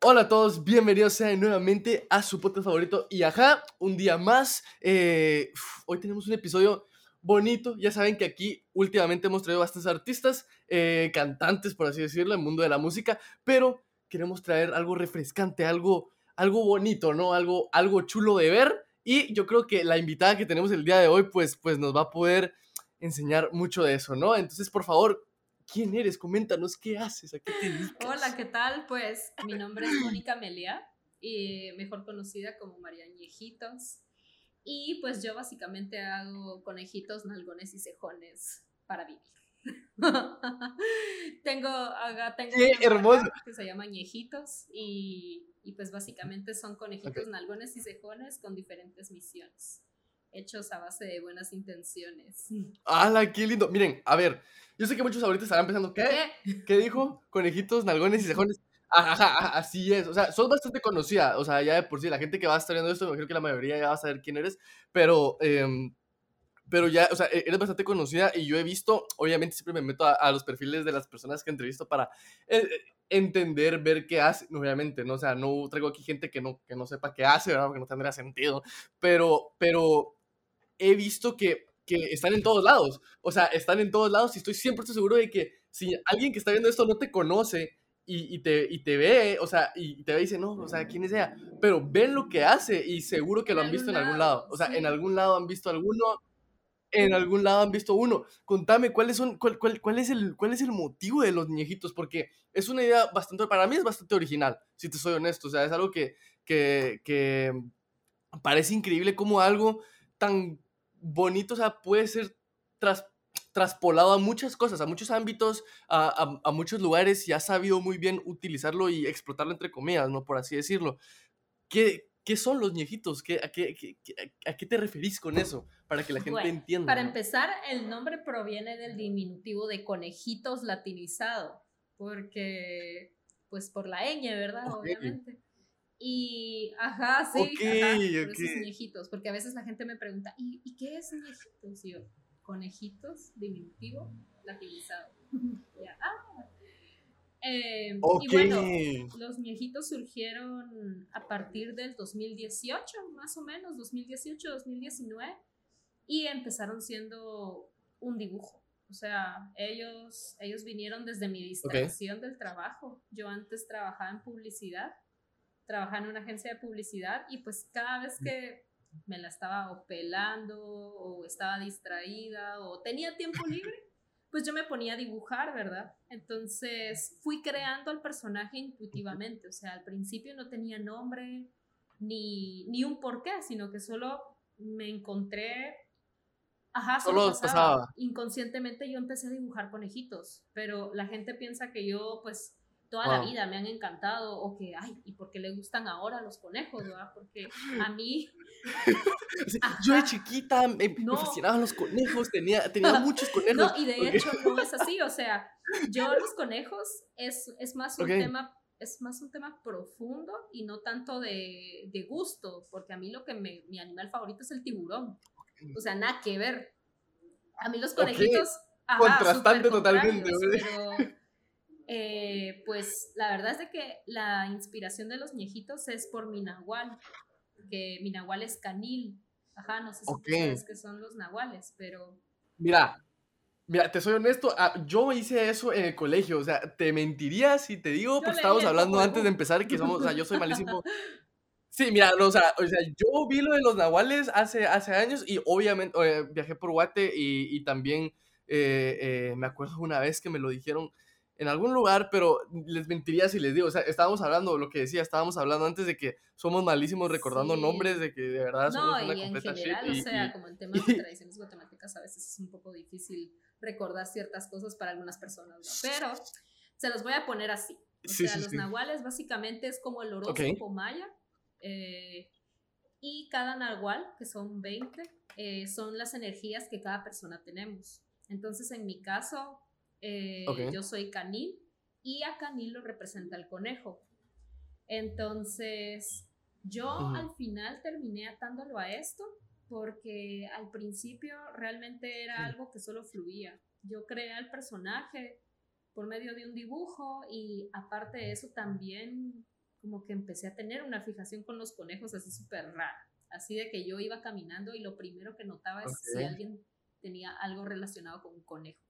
Hola a todos, bienvenidos sean nuevamente a su podcast favorito y ajá, un día más. Eh, hoy tenemos un episodio bonito, ya saben que aquí últimamente hemos traído bastantes artistas, eh, cantantes por así decirlo, el mundo de la música, pero queremos traer algo refrescante, algo, algo bonito, ¿no? Algo, algo chulo de ver y yo creo que la invitada que tenemos el día de hoy pues, pues nos va a poder enseñar mucho de eso, ¿no? Entonces, por favor, ¿quién eres? Coméntanos qué haces, a qué te dedicas. Hola, ¿qué tal? Pues mi nombre es Mónica Melia, y mejor conocida como María Ñejitos. Y pues yo básicamente hago conejitos, nalgones y cejones para vivir. tengo, haga, tengo que se llama Ñejitos y, y pues básicamente son conejitos, nalgones y cejones con diferentes misiones, hechos a base de buenas intenciones. ¡Hala, qué lindo! Miren, a ver, yo sé que muchos ahorita estarán pensando, ¿qué? ¿Qué? ¿Qué dijo? Conejitos, nalgones y cejones. Ajá, ajá, así es. O sea, sos bastante conocida. O sea, ya de por sí, la gente que va a estar viendo esto, creo que la mayoría ya va a saber quién eres. Pero, em, pero ya, o sea, e- eres bastante conocida y yo he visto, obviamente siempre me meto a, a los perfiles de las personas que entrevisto para eh, eh, entender, ver qué hacen, obviamente, ¿no? O sea, no traigo aquí gente que no, que no sepa qué hace, ¿verdad? Porque no tendría sentido. Pero, pero he visto que, que están en todos lados. O sea, están en todos lados y estoy 100% seguro de que si alguien que está viendo esto no te conoce y, y te, y te ve, o sea, y te ve y dice, no, o sea, ¿quién es ella? Pero ven lo que hace y seguro que En lo han visto en algún lado. O sea, en sí. algún lado han visto alguno, en algún lado han visto uno. Contame, ¿cuáles son, cuál, cuál, cuál es el, ¿cuál es el motivo de los ñejitos? Porque es una idea bastante, para mí es bastante original, si te soy honesto. O sea, es algo que, que, que parece increíble como algo tan bonito, o sea, puede ser tras, traspolado a muchas cosas, a muchos ámbitos, a, a- a muchos lugares y ha sabido muy bien utilizarlo y explotarlo entre comillas, ¿no? Por así decirlo. ¿Qué, qué son los ñejitos? ¿Qué, a, qué, a qué te referís con eso? Para que la gente Bueno, entienda. Para ¿no? empezar, el nombre proviene del diminutivo de conejitos latinizado, porque, pues por la ñ, ¿verdad? Obviamente. Y, ajá, sí, Ok, ajá, por eso es ok. ñejitos, porque a veces la gente me pregunta, ¿y, ¿y qué es ñejitos? Y yo, conejitos, diminutivo, latinizado. Ya, ah. Eh, Ok. Y bueno, los ñejitos surgieron a partir del 2018, más o menos, 2018, 2019, y empezaron siendo un dibujo. O sea, ellos, ellos vinieron desde mi distracción del trabajo. Yo antes trabajaba en publicidad, trabajaba en una agencia de publicidad y pues cada vez que me la estaba o pelando o estaba distraída o tenía tiempo libre, pues yo me ponía a dibujar, ¿verdad? Entonces fui creando al personaje intuitivamente, o sea, al principio no tenía nombre ni, ni un porqué, sino que solo me encontré, ajá, solo, Solo pasaba. pasaba. Inconscientemente yo empecé a dibujar conejitos, pero la gente piensa que yo, pues, toda la Wow. vida me han encantado o que, ay, ¿y por qué le gustan ahora los conejos, verdad? Porque a mí Yo de chiquita me, me No. fascinaban los conejos, tenía, tenía muchos conejos. No, y de porque- hecho no es así, o sea, yo los conejos es, es más un Ok. tema es más un tema profundo y no tanto de, de gusto, porque a mí lo que me, mi animal favorito es el tiburón. O sea, nada que ver. A mí los conejitos, ajá, Contrastante totalmente. Pero, eh, pues la verdad es de que la inspiración de los ñejitos es por mi nahual, que mi nahual es canil. Ajá, no sé si Ok. tú sabes qué son los nahuales, pero Mira, mira, te soy honesto, ah, yo hice eso en el colegio, o sea, te mentiría si te digo, porque estábamos hablando antes de empezar que somos, o sea, yo soy malísimo. Sí, mira, o, sea, o sea, yo vi lo de los nahuales hace, hace años y obviamente eh, viajé por Guate y, y también eh, eh, me acuerdo una vez que me lo dijeron en algún lugar, pero les mentiría si les digo, o sea, estábamos hablando, lo que decía, estábamos hablando antes de que somos malísimos recordando Sí. nombres, de que de verdad No, somos una y en general, shit. y- o sea, y- como en temas de tradiciones guatemaltecas a veces es un poco difícil recordar ciertas cosas para algunas personas, ¿no? Pero se los voy a poner así. O Sí, sea, sí, los nahuales básicamente es como el horóscopo maya. eh, y cada nahual, que son 20, eh, son las energías que cada persona tenemos. Entonces, en mi caso, eh, Ok. yo soy canil y a canil lo representa el conejo. Entonces, yo Ujú. al final terminé atándolo a esto porque al principio realmente era algo que solo fluía. Yo creé al personaje por medio de un dibujo y aparte de eso también como que empecé a tener una fijación con los conejos así súper rara. Así de que yo iba caminando y lo primero que notaba es si alguien tenía algo relacionado con un conejo.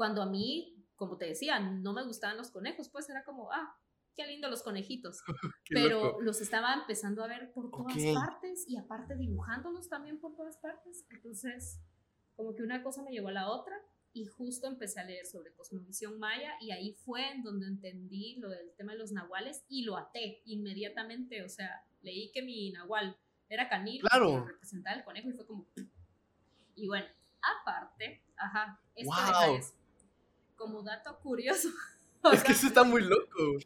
Cuando a mí, como te decía, no me gustaban los conejos, pues era como, ah, qué lindo los conejitos. Pero los estaba empezando a ver por todas partes y aparte dibujándolos también por todas partes. Entonces, como que una cosa me llevó a la otra y justo empecé a leer sobre cosmovisión maya y ahí fue en donde entendí lo del tema de los nahuales y lo até inmediatamente, o sea, leí que mi nahual era canil, claro. representaba el conejo y fue como... Y bueno, aparte, ajá, esto wow. Como dato curioso. Es que eso está muy loco.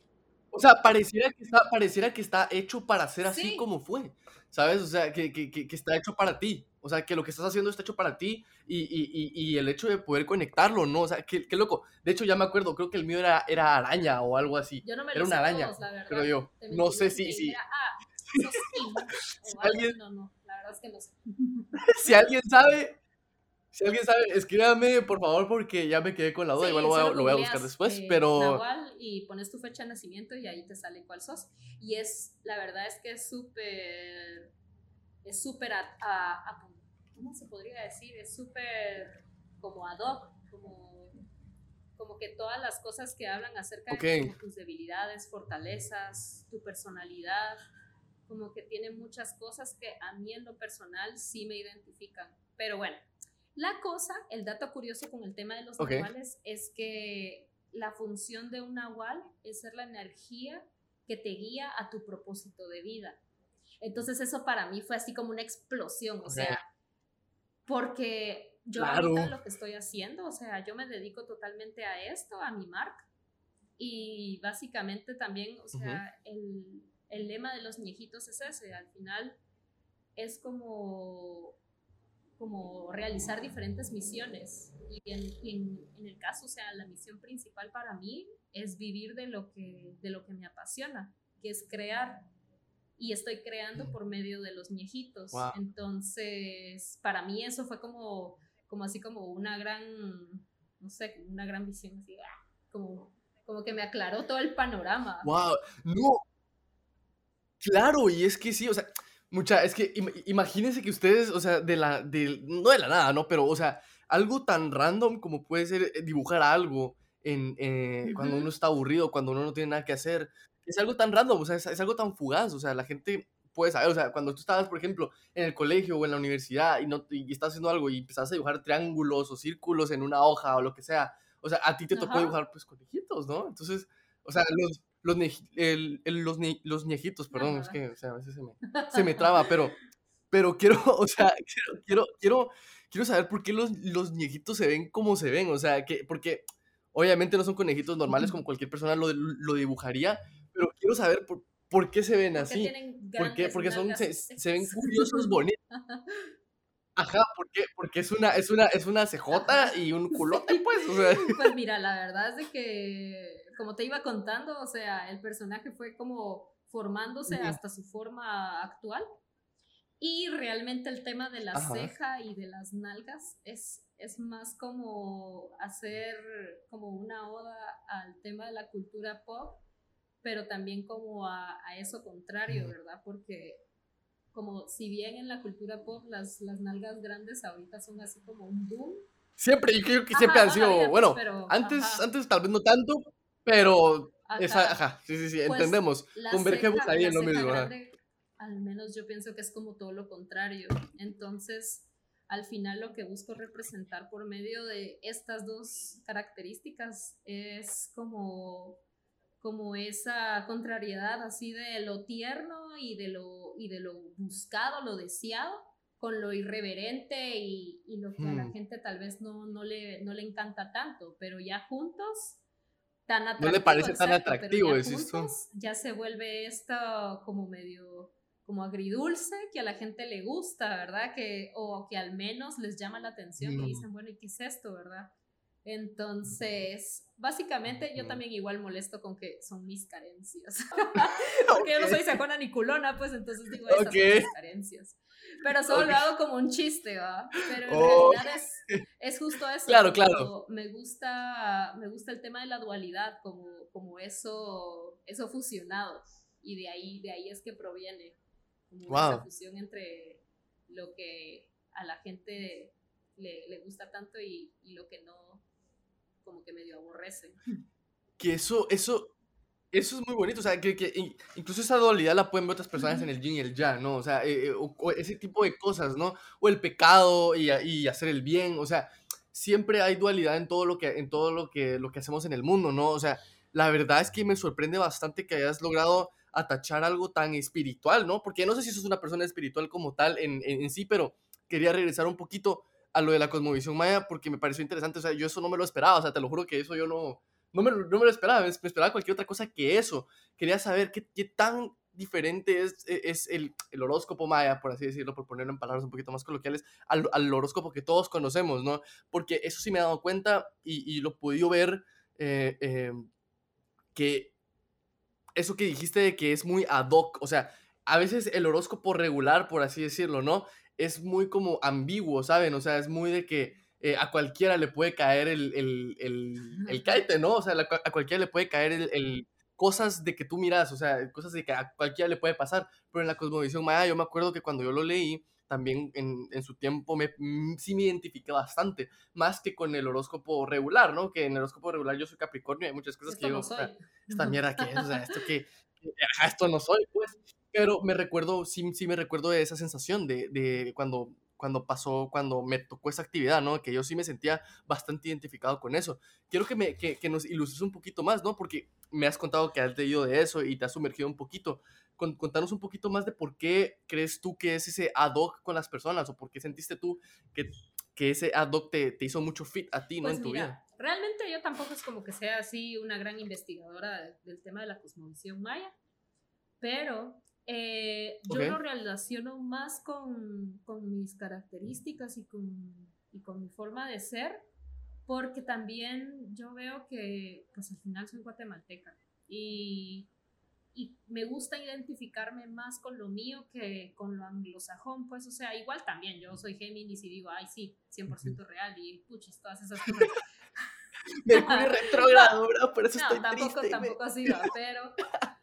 O sea, pareciera que está, pareciera que está hecho para ser así como fue, ¿sabes? O sea, que, que, que, está hecho para ti. O sea, que lo que estás haciendo está hecho para ti y, y, y, el hecho de poder conectarlo, ¿no? O sea, qué, qué, loco. De hecho, ya me acuerdo, creo que el mío era, era araña o algo así. Yo no me era una araña, pero yo. No sé si... si... ah, si alguien... No, no, la verdad es que no sé. si alguien sabe, si alguien sabe, escríbame, por favor, porque ya me quedé con la duda. Igual lo voy, a, lo voy a buscar después, eh, pero... y pones tu fecha de nacimiento y ahí te sale cuál sos. Y es, la verdad es que es súper... Es súper... ¿Cómo se podría decir? Es súper como ad hoc, como, como que todas las cosas que hablan acerca de tus debilidades, fortalezas, tu personalidad, como que tiene muchas cosas que a mí en lo personal sí me identifican. Pero bueno, la cosa, el dato curioso con el tema de los nahuales es que la función de un nahual es ser la energía que te guía a tu propósito de vida. Entonces eso para mí fue así como una explosión, o sea, porque yo ahorita lo que estoy haciendo, o sea, yo me dedico totalmente a esto, a mi marca, y básicamente también, o sea, el, el lema de los niejitos es ese, al final es como como realizar diferentes misiones. Y en, en, el caso, o sea, la misión principal para mí es vivir de lo que, de lo que me apasiona, que es crear. Y estoy creando por medio de los viejitos. Entonces, para mí eso fue como, como así como una gran, no sé, una gran visión, así, ¡ah! como, como que me aclaró todo el panorama. ¡Wow! No. Claro, y es que sí, o sea, Mucha, es que imagínense que ustedes, o sea, de la, de, no de la nada, ¿no? Pero, o sea, algo tan random como puede ser eh, dibujar algo en, eh, cuando uno está aburrido, cuando uno no tiene nada que hacer. Es algo tan random, o sea, es, algo tan fugaz, o sea, la gente puede saber, o sea, cuando tú estabas, por ejemplo, en el colegio o en la universidad y, no, y estás haciendo algo y empezás a dibujar triángulos o círculos en una hoja o lo que sea, o sea, a ti te tocó dibujar, pues, conejitos, ¿no? Entonces, o sea, los, los, el, los, los ñejitos, perdón, es que a veces se me, se me traba, pero, pero quiero, o sea, quiero, quiero, quiero, saber por qué los, los se ven como se ven, o sea, que, porque obviamente no son conejitos normales como cualquier persona lo, lo dibujaría, pero quiero saber por, por qué se ven así. ¿Por qué? Porque son, se, se ven curiosos, bonitos. Ajá, porque, porque es una, es una, es una CJ y un culote, pues. O sea. Pues mira, la verdad es de que como te iba contando, o sea, el personaje fue como formándose hasta su forma actual. Y realmente el tema de la ceja y de las nalgas es, es más como hacer como una oda al tema de la cultura pop, pero también como a, eso contrario, ¿verdad? Porque como si bien en la cultura pop las, las nalgas grandes ahorita son así como un boom. Siempre, yo creo que siempre han sido, pues, bueno, antes, antes tal vez no tanto, pero, esa, ajá, sí, sí, sí, pues, entendemos. Convergemos ahí en lo mismo. al menos yo pienso que es como todo lo contrario. Entonces, al final lo que busco representar por medio de estas dos características es como como esa contrariedad así de lo tierno y de lo, y de lo buscado, lo deseado, con lo irreverente y, y lo que a la hmm. gente tal vez no, no, le, no le encanta tanto, pero ya juntos no le parece tan atractivo, ya, ya se vuelve esto como medio como agridulce que a la gente le gusta, ¿verdad? Que, o que al menos les llama la atención y dicen, bueno, ¿y qué es esto, verdad? Entonces, básicamente yo también igual molesto con que son mis carencias. Porque yo no soy sacona ni culona, pues entonces digo, esas son mis carencias. Pero solo lo hago como un chiste, ¿va? Pero en realidad es, es, justo eso. Claro, claro. Me gusta, me gusta el tema de la dualidad, como, como eso, eso fusionado. Y de ahí, de ahí es que proviene como esa fusión entre lo que a la gente le, le gusta tanto y, y, lo que no, como que medio aborrece. Que eso, eso, eso es muy bonito, o sea, que, que, incluso esa dualidad la pueden ver otras personas en el yin y el yang, ¿no? O sea, eh, eh, o, ese tipo de cosas, ¿no? O el pecado y, y, hacer el bien, o sea, siempre hay dualidad en todo lo que, en todo lo que, lo que hacemos en el mundo, ¿no? O sea, la verdad es que me sorprende bastante que hayas logrado atachar algo tan espiritual, ¿no? Porque no sé si sos una persona espiritual como tal en, en, en sí, pero quería regresar un poquito a lo de la cosmovisión maya porque me pareció interesante, o sea, yo eso no me lo esperaba, o sea, te lo juro que eso yo no no me, no me lo esperaba, me, esperaba cualquier otra cosa que eso. Quería saber qué, qué tan diferente es, e, es el, el, horóscopo maya, por así decirlo, por ponerlo en palabras un poquito más coloquiales, al, al, horóscopo que todos conocemos, ¿no? Porque eso sí me he dado cuenta y, y lo podido ver, eh, eh, que eso que dijiste de que es muy ad hoc, o sea, a veces el horóscopo regular, por así decirlo, ¿no? Es muy como ambiguo, ¿saben? O sea, es muy de que eh, a cualquiera le puede caer el, el, el, el caite, ¿no? O sea, a cualquiera le puede caer el, cosas de que tú miras, o sea, cosas de que a cualquiera le puede pasar. Pero en la cosmovisión maya, yo me acuerdo que cuando yo lo leí, también en, en, su tiempo me, mm, sí me identifiqué bastante, más que con el horóscopo regular, ¿no? Que en el horóscopo regular yo soy Capricornio y hay muchas cosas que yo, no esta mierda que es, o sea, esto que, esto no soy, pues. Pero me recuerdo, sí, sí me recuerdo de esa sensación de, de cuando cuando pasó, cuando me tocó esa actividad, ¿no? Que yo sí me sentía bastante identificado con eso. Quiero que, me, que, que nos ilustres un poquito más, ¿no? Porque me has contado que has leído de eso y te has sumergido un poquito. Con, contanos un poquito más de por qué crees tú que es ese ad hoc con las personas o por qué sentiste tú que, que ese ad hoc te, te hizo mucho fit a ti, ¿no? Pues en tu mira, vida. Realmente yo tampoco es como que sea así una gran investigadora del tema de la cosmovisión maya, pero eh, yo lo relaciono más con, con mis características y con, y con, mi forma de ser, porque también yo veo que, pues al final soy guatemalteca y, y me gusta identificarme más con lo mío que con lo anglosajón, pues, o sea, igual también yo soy Géminis y digo, ay, sí, 100% real y puchis, todas esas cosas. Mercurio retrógrado, no, por eso no, estoy tampoco, triste. tampoco así va, pero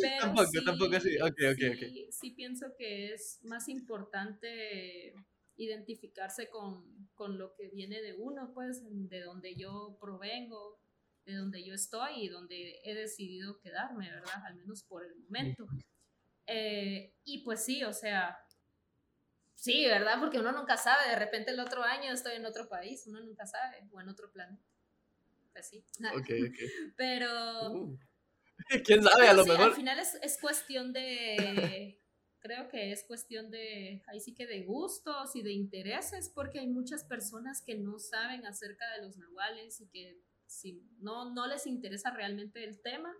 pero tampoco, sí, tampoco así. Ok, ok, sí, ok. sí pienso que es más importante identificarse con, con, lo que viene de uno, pues, de donde yo provengo, de donde yo estoy y donde he decidido quedarme, ¿verdad? Al menos por el momento. Eh, y pues sí, o sea, sí, ¿verdad? Porque uno nunca sabe, de repente el otro año estoy en otro país, uno nunca sabe, o en otro planeta. Pues sí. Ok, ok. Pero... Uh. ¿Quién sabe? A lo sí, mejor. Al final es, es cuestión de. creo que es cuestión de. Ahí sí que de gustos y de intereses, porque hay muchas personas que no saben acerca de los nahuales y que si, no, no les interesa realmente el tema,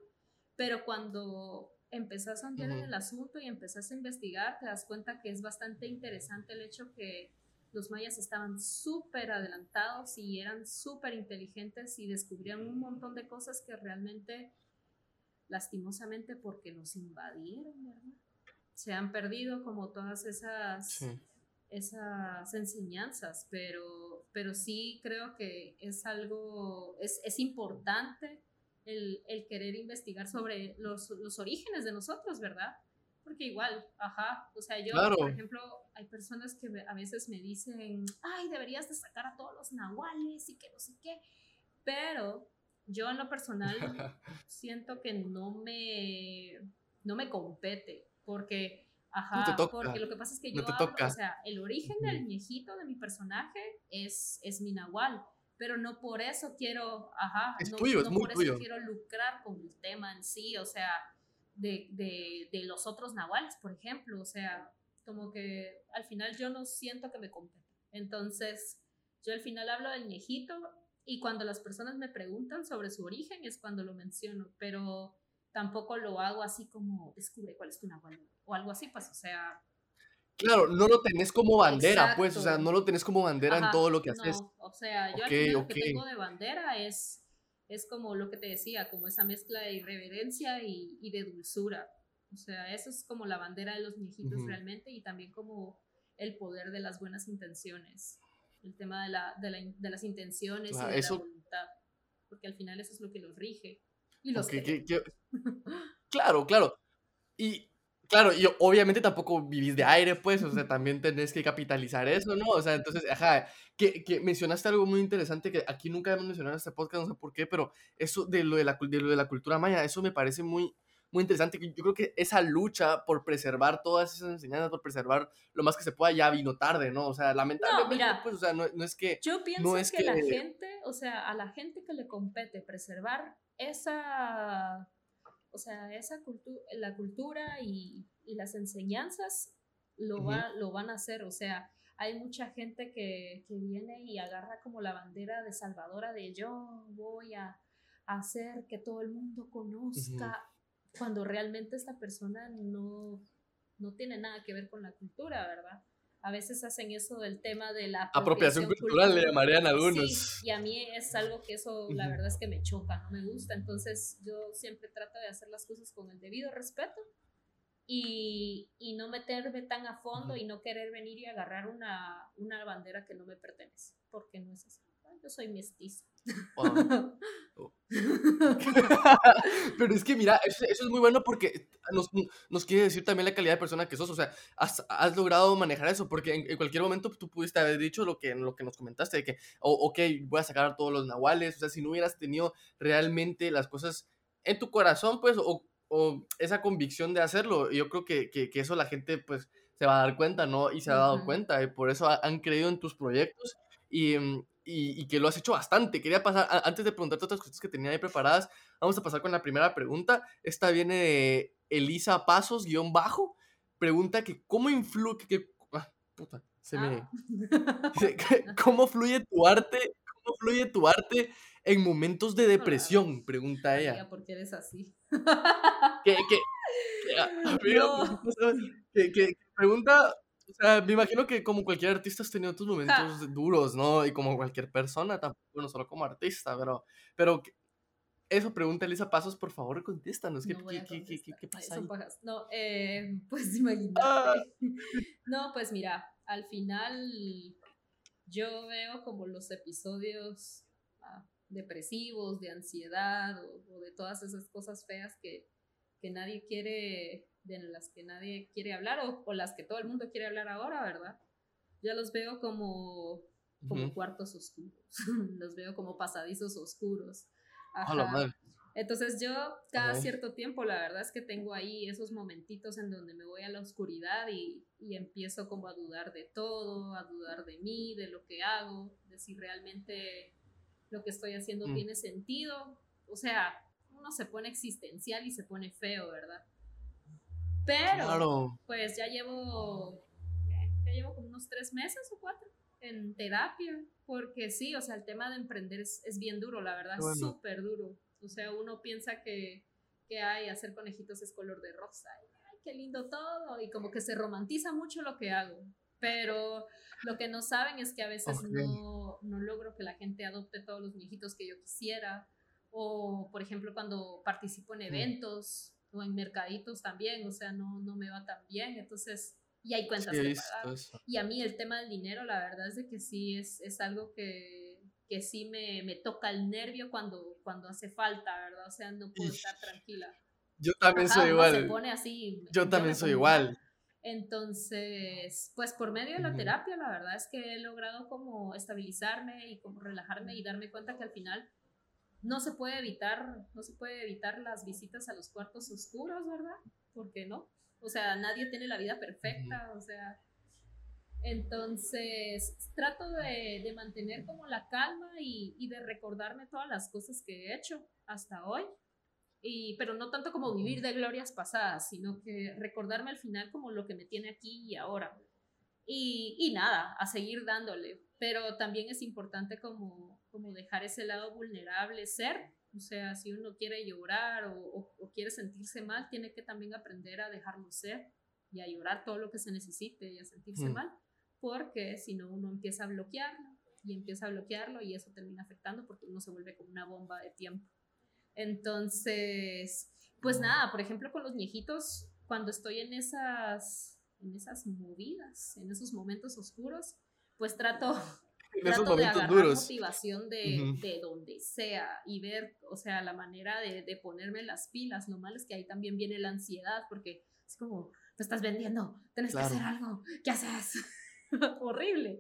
pero cuando empezás a entender uh -huh. el asunto y empezás a investigar, te das cuenta que es bastante interesante el hecho que los mayas estaban súper adelantados y eran súper inteligentes y descubrían un montón de cosas que realmente lastimosamente porque nos invadieron, ¿verdad? Se han perdido como todas esas, sí. esas enseñanzas, pero, pero sí creo que es algo, es, es importante el, el, querer investigar sobre los, los, orígenes de nosotros, ¿verdad? Porque igual, ajá, o sea, yo, claro. por ejemplo, hay personas que a veces me dicen, ay, deberías de sacar a todos los nahuales y que no sé qué, pero yo en lo personal siento que no me, no me compete, porque, ajá, no porque lo que pasa es que yo no hablo, o sea, el origen del viejito de mi personaje es, es mi nahual, pero no por eso quiero, ajá, es no, tuyo, no es por tuyo. eso quiero lucrar con el tema en sí, o sea, de, de, de los otros nahuales, por ejemplo, o sea, como que al final yo no siento que me compete. Entonces, yo al final hablo del viejito y cuando las personas me preguntan sobre su origen es cuando lo menciono, pero tampoco lo hago así como descubre cuál es tu nahual o algo así, pues, o sea. Claro, no lo tenés como bandera, Exacto. pues, o sea, no lo tenés como bandera Ajá, en todo lo que haces. No, o sea, yo okay, lo que tengo de bandera es, es como lo que te decía, como esa mezcla de irreverencia y, y de dulzura. O sea, eso es como la bandera de los viejitos uh -huh. realmente y también como el poder de las buenas intenciones el tema de, la, de, la, de las intenciones y de eso... la voluntad, porque al final eso es lo que los rige y los okay, que, que... Claro, claro. Y claro, y obviamente tampoco vivís de aire, pues, o sea, también tenés que capitalizar eso, ¿no? O sea, entonces, ajá, que, que mencionaste algo muy interesante que aquí nunca hemos mencionado en este podcast, no sé por qué, pero eso de lo de la, de lo de la cultura maya, eso me parece muy, muy interesante. Yo creo que esa lucha por preservar todas esas enseñanzas, por preservar lo más que se pueda, ya vino tarde, ¿no? O sea, lamentablemente, pues, o sea, no, no, es que... Yo pienso que, la gente, o sea, a la gente que le compete preservar esa, o sea, esa cultura, la cultura y, y, las enseñanzas lo, va, lo van a hacer, o sea, hay mucha gente que, que, viene y agarra como la bandera de salvadora de yo voy a hacer que todo el mundo conozca cuando realmente esta persona no, no tiene nada que ver con la cultura, ¿verdad? A veces hacen eso del tema de la apropiación, cultural, le llamarían algunos. Sí, y a mí es algo que eso, la verdad es que me choca, no me gusta. Entonces yo siempre trato de hacer las cosas con el debido respeto y, y no meterme tan a fondo y no querer venir y agarrar una, una bandera que no me pertenece, porque no es así. Yo soy mestiza. Pero es que mira, eso, es muy bueno porque nos, nos, quiere decir también la calidad de persona que sos. O sea, has, has logrado manejar eso porque en, cualquier momento tú pudiste haber dicho lo que, lo que nos comentaste, de que, ok, voy a sacar todos los nahuales. O sea, si no hubieras tenido realmente las cosas en tu corazón, pues, o, o esa convicción de hacerlo, yo creo que, que, que, eso la gente, pues, se va a dar cuenta, ¿no? Y se ha dado cuenta, y por eso han creído en tus proyectos. Y, y, que lo has hecho bastante. Quería pasar, antes de preguntarte otras cosas que tenía ahí preparadas, vamos a pasar con la primera pregunta. Esta viene de Elisa Pasos, guion bajo. Pregunta que cómo influye, que, ah, puta, se me... Ah. ¿Cómo fluye tu arte? ¿Cómo fluye tu arte en momentos de depresión? Pregunta ella. porque eres así. ¿Qué, qué, que, pregunta o sea, me imagino que como cualquier artista has tenido tus momentos duros, ¿no? Y como cualquier persona, tampoco, no solo como artista, pero, pero eso pregunta Elisa Pasos, por favor, contéstanos. ¿Qué, qué, qué, qué, pasa ahí? No, eh, pues imagínate. Ah. No, pues mira, al final yo veo como los episodios ah, depresivos, de ansiedad o, o, de todas esas cosas feas que, que nadie quiere de las que nadie quiere hablar o, las que todo el mundo quiere hablar ahora, ¿verdad? Ya los veo como, como cuartos oscuros, los veo como pasadizos oscuros. Entonces yo cada cierto tiempo la verdad es que tengo ahí esos momentitos en donde me voy a la oscuridad y, y empiezo como a dudar de todo, a dudar de mí, de lo que hago, de si realmente lo que estoy haciendo mm. tiene sentido. O sea, uno se pone existencial y se pone feo, ¿verdad? Pero, pues ya llevo, ya llevo como unos tres meses o cuatro en terapia, porque sí, o sea, el tema de emprender es, es bien duro, la verdad, es súper duro. O sea, uno piensa que, que hay, hacer conejitos es color de rosa, ay, qué lindo todo, y como que se romantiza mucho lo que hago. Pero lo que no saben es que a veces no, no logro que la gente adopte todos los viejitos que yo quisiera. O, por ejemplo, cuando participo en eventos, o en mercaditos también, o sea, no, no me va tan bien, entonces, y hay cuentas que pagar. Y a mí el tema del dinero, la verdad es de que sí es, es algo que, que sí me, me, toca el nervio cuando, cuando hace falta, ¿verdad? O sea, no puedo estar tranquila. Yo también soy igual. Se pone así. Yo también soy igual. Entonces, pues por medio de la terapia, la verdad es que he logrado como estabilizarme y como relajarme y darme cuenta que al final no se puede evitar, no se puede evitar las visitas a los cuartos oscuros, ¿verdad? ¿Por qué no? O sea, nadie tiene la vida perfecta, o sea, entonces trato de, mantener como la calma y, de recordarme todas las cosas que he hecho hasta hoy, y, pero no tanto como vivir de glorias pasadas, sino que recordarme al final como lo que me tiene aquí y ahora. Y, y nada, a seguir dándole, pero también es importante como como dejar ese lado vulnerable ser. O sea, si uno quiere llorar o, quiere sentirse mal, tiene que también aprender a dejarlo ser y a llorar todo lo que se necesite y a sentirse mm. mal, porque si no uno empieza a bloquearlo y empieza a bloquearlo y eso termina afectando porque uno se vuelve como una bomba de tiempo. Entonces, pues mm. nada, por ejemplo, con los viejitos, cuando estoy en esas, en esas movidas, en esos momentos oscuros, pues trato en esos trato de momentos agarrar duros. motivación de, Ujú. de donde sea y ver, o sea, la manera de, de ponerme las pilas. Lo malo es que ahí también viene la ansiedad porque es como, te estás vendiendo, tienes Claro. que hacer algo, ¿qué haces? Horrible.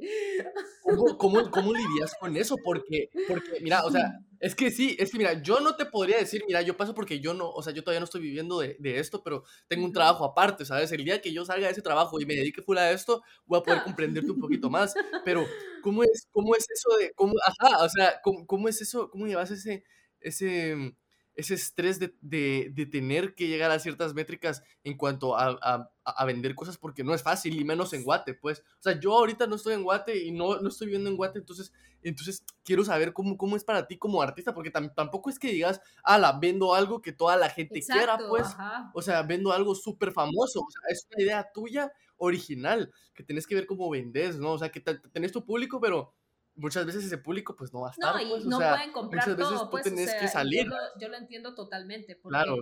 ¿Cómo, cómo, cómo lidias con eso? Porque, porque, mira, o sea, es que sí, es que mira, yo no te podría decir, mira, yo paso porque yo no, o sea, yo todavía no estoy viviendo de, de esto, pero tengo un trabajo aparte, ¿sabes? El día que yo salga de ese trabajo y me dedique full a esto, voy a poder comprenderte un poquito más. Pero, ¿cómo es, cómo es eso de, cómo, ajá, o sea, cómo, cómo es eso, cómo llevas ese, ese, ese estrés de, de, de tener que llegar a ciertas métricas en cuanto a, a, a vender cosas porque no es fácil, y menos en Guate, pues. O sea, yo ahorita no estoy en Guate y no, no estoy viviendo en Guate, entonces, entonces quiero saber cómo, cómo es para ti como artista, porque tam- tampoco es que digas, ala, vendo algo que toda la gente quiera, pues. ajá. O sea, vendo algo súper famoso. O sea, es una idea tuya original que tenés que ver cómo vendes, ¿no? O sea, que te- tenés tu público, pero muchas veces ese público pues no va a estar, No, y pues. O no sea, pueden comprar muchas veces todo, tú pues, o tenés sea, que salir. Yo lo, yo lo entiendo totalmente, porque Claro.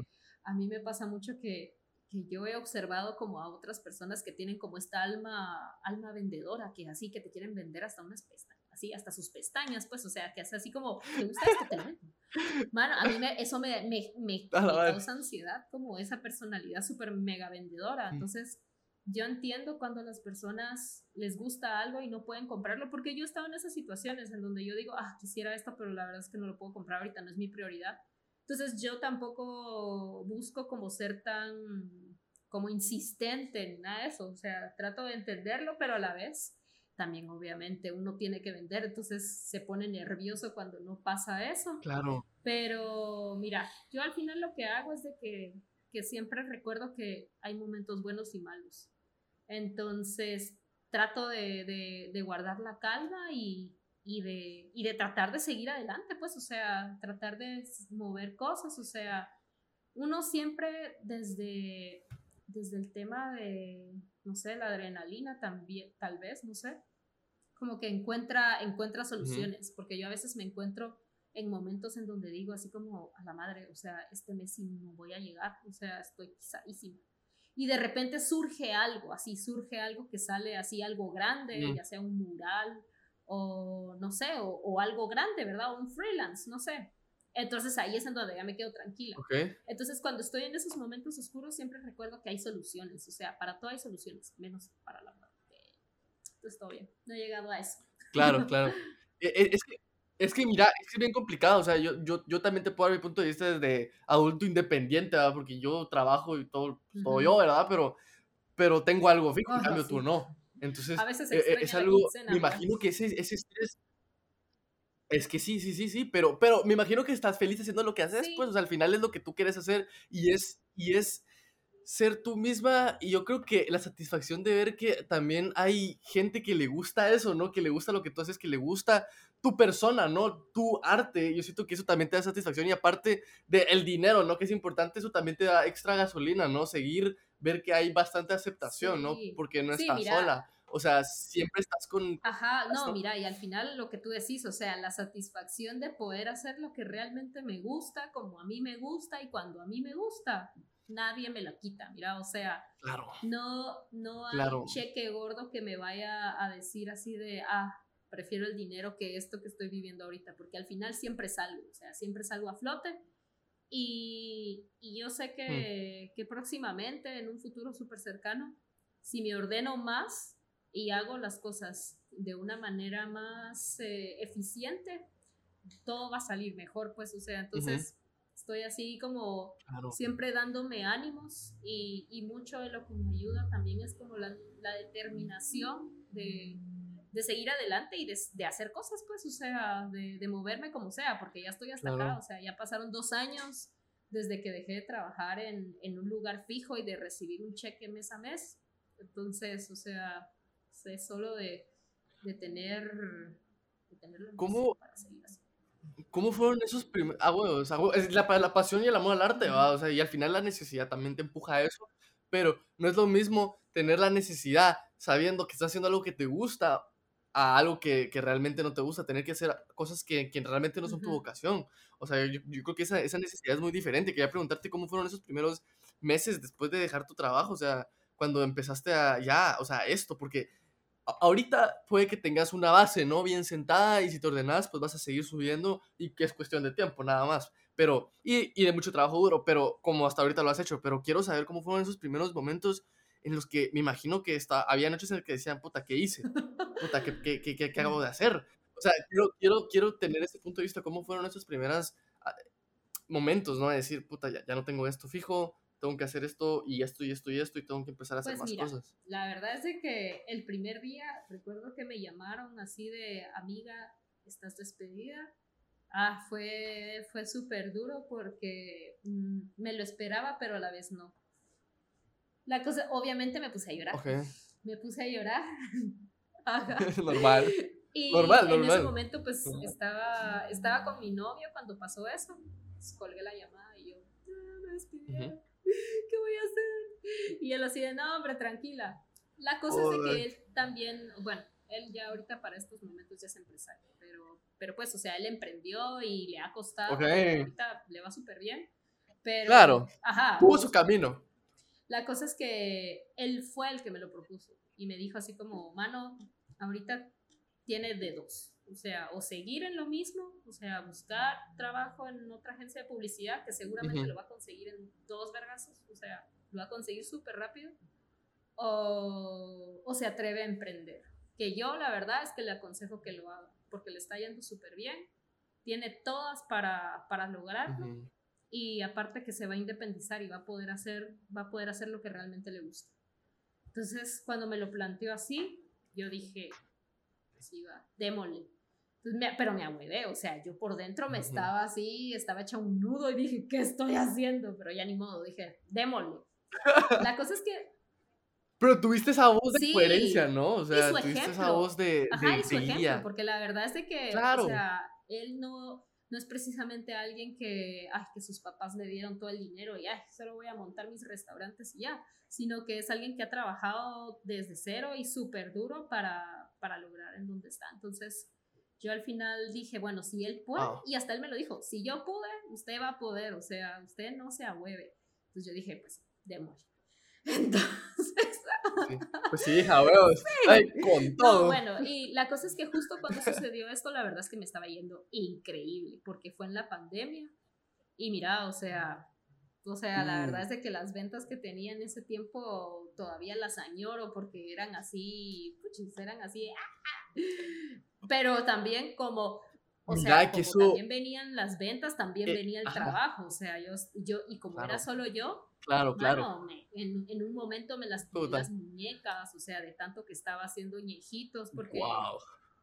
a mí me pasa mucho que, que yo he observado como a otras personas que tienen como esta alma, alma vendedora, que así, que te quieren vender hasta unas pestañas, así, hasta sus pestañas, pues, o sea, que hace así como, ¿te gusta esto? Te lo vendo. Mano, a mí me, eso me, me, me, me causa ansiedad, como esa personalidad súper mega vendedora. Mm. Yo entiendo cuando a las personas les gusta algo y no pueden comprarlo, porque yo he estado en esas situaciones en donde yo digo, ah, quisiera esto, pero la verdad es que no lo puedo comprar ahorita, no es mi prioridad. Entonces yo tampoco busco como ser tan como insistente en nada de eso, o sea, trato de entenderlo, pero a la vez también obviamente uno tiene que vender, entonces se pone nervioso cuando no pasa eso. Claro. Pero mira, yo al final lo que hago es de que, que siempre recuerdo que hay momentos buenos y malos. Entonces trato de, de- de guardar la calma y, y de, y de tratar de seguir adelante, pues, o sea, tratar de mover cosas, o sea, uno siempre desde, desde el tema de, no sé, la adrenalina también, tal vez, no sé, como que encuentra, encuentra soluciones, porque yo a veces me encuentro en momentos en donde digo así como a la madre, o sea, este mes sí no voy a llegar, o sea, estoy pisadísima. Y de repente surge algo, así surge algo que sale así, algo grande, Mm. ya sea un mural o no sé, o, o algo grande, ¿verdad? O un freelance, no sé. Entonces ahí es en donde ya me quedo tranquila. Ok. Entonces cuando estoy en esos momentos oscuros siempre recuerdo que hay soluciones, o sea, para todo hay soluciones, menos para la muerte. Entonces todo bien, no he llegado a eso. Claro, claro. E- e- Es que, es que mira, es que es bien complicado. O sea, yo, yo, yo también te puedo dar mi punto de vista desde adulto independiente, ¿verdad? Porque yo trabajo y todo, todo Ujú. yo, ¿verdad? Pero, pero tengo algo fijo, en cambio tú sí. no. Entonces, A veces e- e- es algo, quincena, me imagino que ese, ese estrés, es que sí, sí, sí, sí, pero, pero me imagino que estás feliz haciendo lo que haces, Sí. pues, o sea, al final es lo que tú quieres hacer y es, y es ser tú misma y yo creo que la satisfacción de ver que también hay gente que le gusta eso, ¿no? Que le gusta lo que tú haces, que le gusta tu persona, ¿no? Tu arte, yo siento que eso también te da satisfacción y aparte del dinero, ¿no? Que es importante, eso también te da extra gasolina, ¿no? Seguir, ver que hay bastante aceptación, ¿no? Porque no Sí, estás mira. sola, o sea, siempre estás con... Ajá, no, ¿no? mira, y al final lo que tú decís, o sea, la satisfacción de poder hacer lo que realmente me gusta, como a mí me gusta y cuando a mí me gusta, nadie me la quita, mira, o sea, Claro. no, no hay Claro. cheque gordo que me vaya a decir así de, ah, prefiero el dinero que esto que estoy viviendo ahorita, porque al final siempre salgo, o sea, siempre salgo a flote. Y, y yo sé que, que próximamente, en un futuro súper cercano, si me ordeno más y hago las cosas de una manera más eh, eficiente, todo va a salir mejor, pues, o sea, entonces estoy así como Claro. siempre dándome ánimos y, y mucho de lo que me ayuda también es como la, la determinación de, de seguir adelante y de, de hacer cosas, pues, o sea, de, de moverme como sea, porque ya estoy hasta acá, Claro. o sea, ya pasaron dos años desde que dejé de trabajar en, en un lugar fijo y de recibir un cheque mes a mes. Entonces, o sea, es solo de, de tener, de tener la ¿Cómo- para seguir así. ¿Cómo fueron esos primeros... Ah, bueno, o sea, es la, la pasión y el amor al arte, ¿va? O sea, y al final la necesidad también te empuja a eso, pero no es lo mismo tener la necesidad sabiendo que estás haciendo algo que te gusta a algo que, que realmente no te gusta, tener que hacer cosas que, que realmente no son tu Ujú. vocación. O sea, yo, yo creo que esa, esa necesidad es muy diferente. Quería preguntarte cómo fueron esos primeros meses después de dejar tu trabajo, o sea, cuando empezaste a ya, o sea, esto, porque ahorita puede que tengas una base, ¿no? Bien sentada y si te ordenas, pues vas a seguir subiendo y que es cuestión de tiempo, nada más. Pero, y, y de mucho trabajo duro, pero como hasta ahorita lo has hecho, pero quiero saber cómo fueron esos primeros momentos en los que me imagino que está, había noches en las que decían, puta, ¿qué hice? Puta, ¿qué, qué, qué, qué acabo de hacer? O sea, quiero, quiero, quiero tener ese punto de vista, cómo fueron esos primeros ah, momentos, ¿no? De decir, puta, ya, ya no tengo esto fijo, tengo que hacer esto y esto y esto y esto y tengo que empezar a hacer Pues más mira, cosas. la verdad es de que el primer día, recuerdo que me llamaron así de amiga, estás despedida. Ah, fue, fue súper duro porque mm, me lo esperaba, pero a la vez no. La cosa, obviamente me puse a llorar. Ok, Me puse a llorar. Normal. Y Normal, en ese momento, pues Normal. estaba, estaba con mi novio cuando pasó eso. Pues, colgué la llamada y yo, "Ah, me despidieron. Ujú. ¿Qué voy a hacer? Y él así de, no, hombre, tranquila. La cosa es de que él también, bueno, él ya ahorita para estos momentos ya es empresario, pero, pero pues, o sea, él emprendió y le ha costado. Ok. pero Ahorita le va súper bien. Pero, Claro. Ajá. Tuvo su camino. La cosa es que él fue el que me lo propuso y me dijo así como, mano, ahorita tiene de dos. O sea, o seguir en lo mismo, o sea, buscar trabajo en otra agencia de publicidad que seguramente lo va a conseguir en dos vergazos, o sea, lo va a conseguir súper rápido, o, o se atreve a emprender. Que yo la verdad es que le aconsejo que lo haga, porque le está yendo súper bien, tiene todas para, para lograrlo y aparte que se va a independizar y va a poder hacer, va a poder hacer lo que realmente le gusta. Entonces, cuando me lo planteó así, yo dije, sí va, démosle. Entonces, me- pero me ahuevé, o sea, yo por dentro me Ujú. estaba así, estaba hecha un nudo y dije, ¿qué estoy haciendo? Pero ya ni modo, dije, démosle. La cosa es que, Pero tuviste esa voz de Sí. coherencia, ¿no? O sea, tuviste esa ejemplo. voz de, ajá, de, y su de ejemplo, guía. porque la verdad es de que, Claro. o sea, él no, no es precisamente alguien que, ay, que sus papás le dieron todo el dinero y, ay, solo voy a montar mis restaurantes y ya, sino que es alguien que ha trabajado desde cero y súper duro para, para lograr en donde está. Entonces, yo al final dije, bueno, si él puede, Wow. y hasta él me lo dijo, si yo pude, usted va a poder, o sea, usted no se ahueve. Entonces yo dije, pues, démosle. Entonces, Sí. Pues sí, hija, huevos. Ay, con no, todo. bueno, y la cosa es que justo cuando sucedió esto, la verdad es que me estaba yendo increíble, porque fue en la pandemia. Y mira, o sea, o sea, la Mm. verdad es de que las ventas que tenía en ese tiempo todavía las añoro porque eran así, puchis, eran así. ¡ah! Pero también como, o Mira, sea, como eso- también venían las ventas, también Eh, venía el ajá. trabajo, o sea, yo, yo y como era Claro. solo yo, Claro, claro. Mano, me- en, en un momento me lastimé Puta. las muñecas, o sea, de tanto que estaba haciendo ñejitos, porque Wow.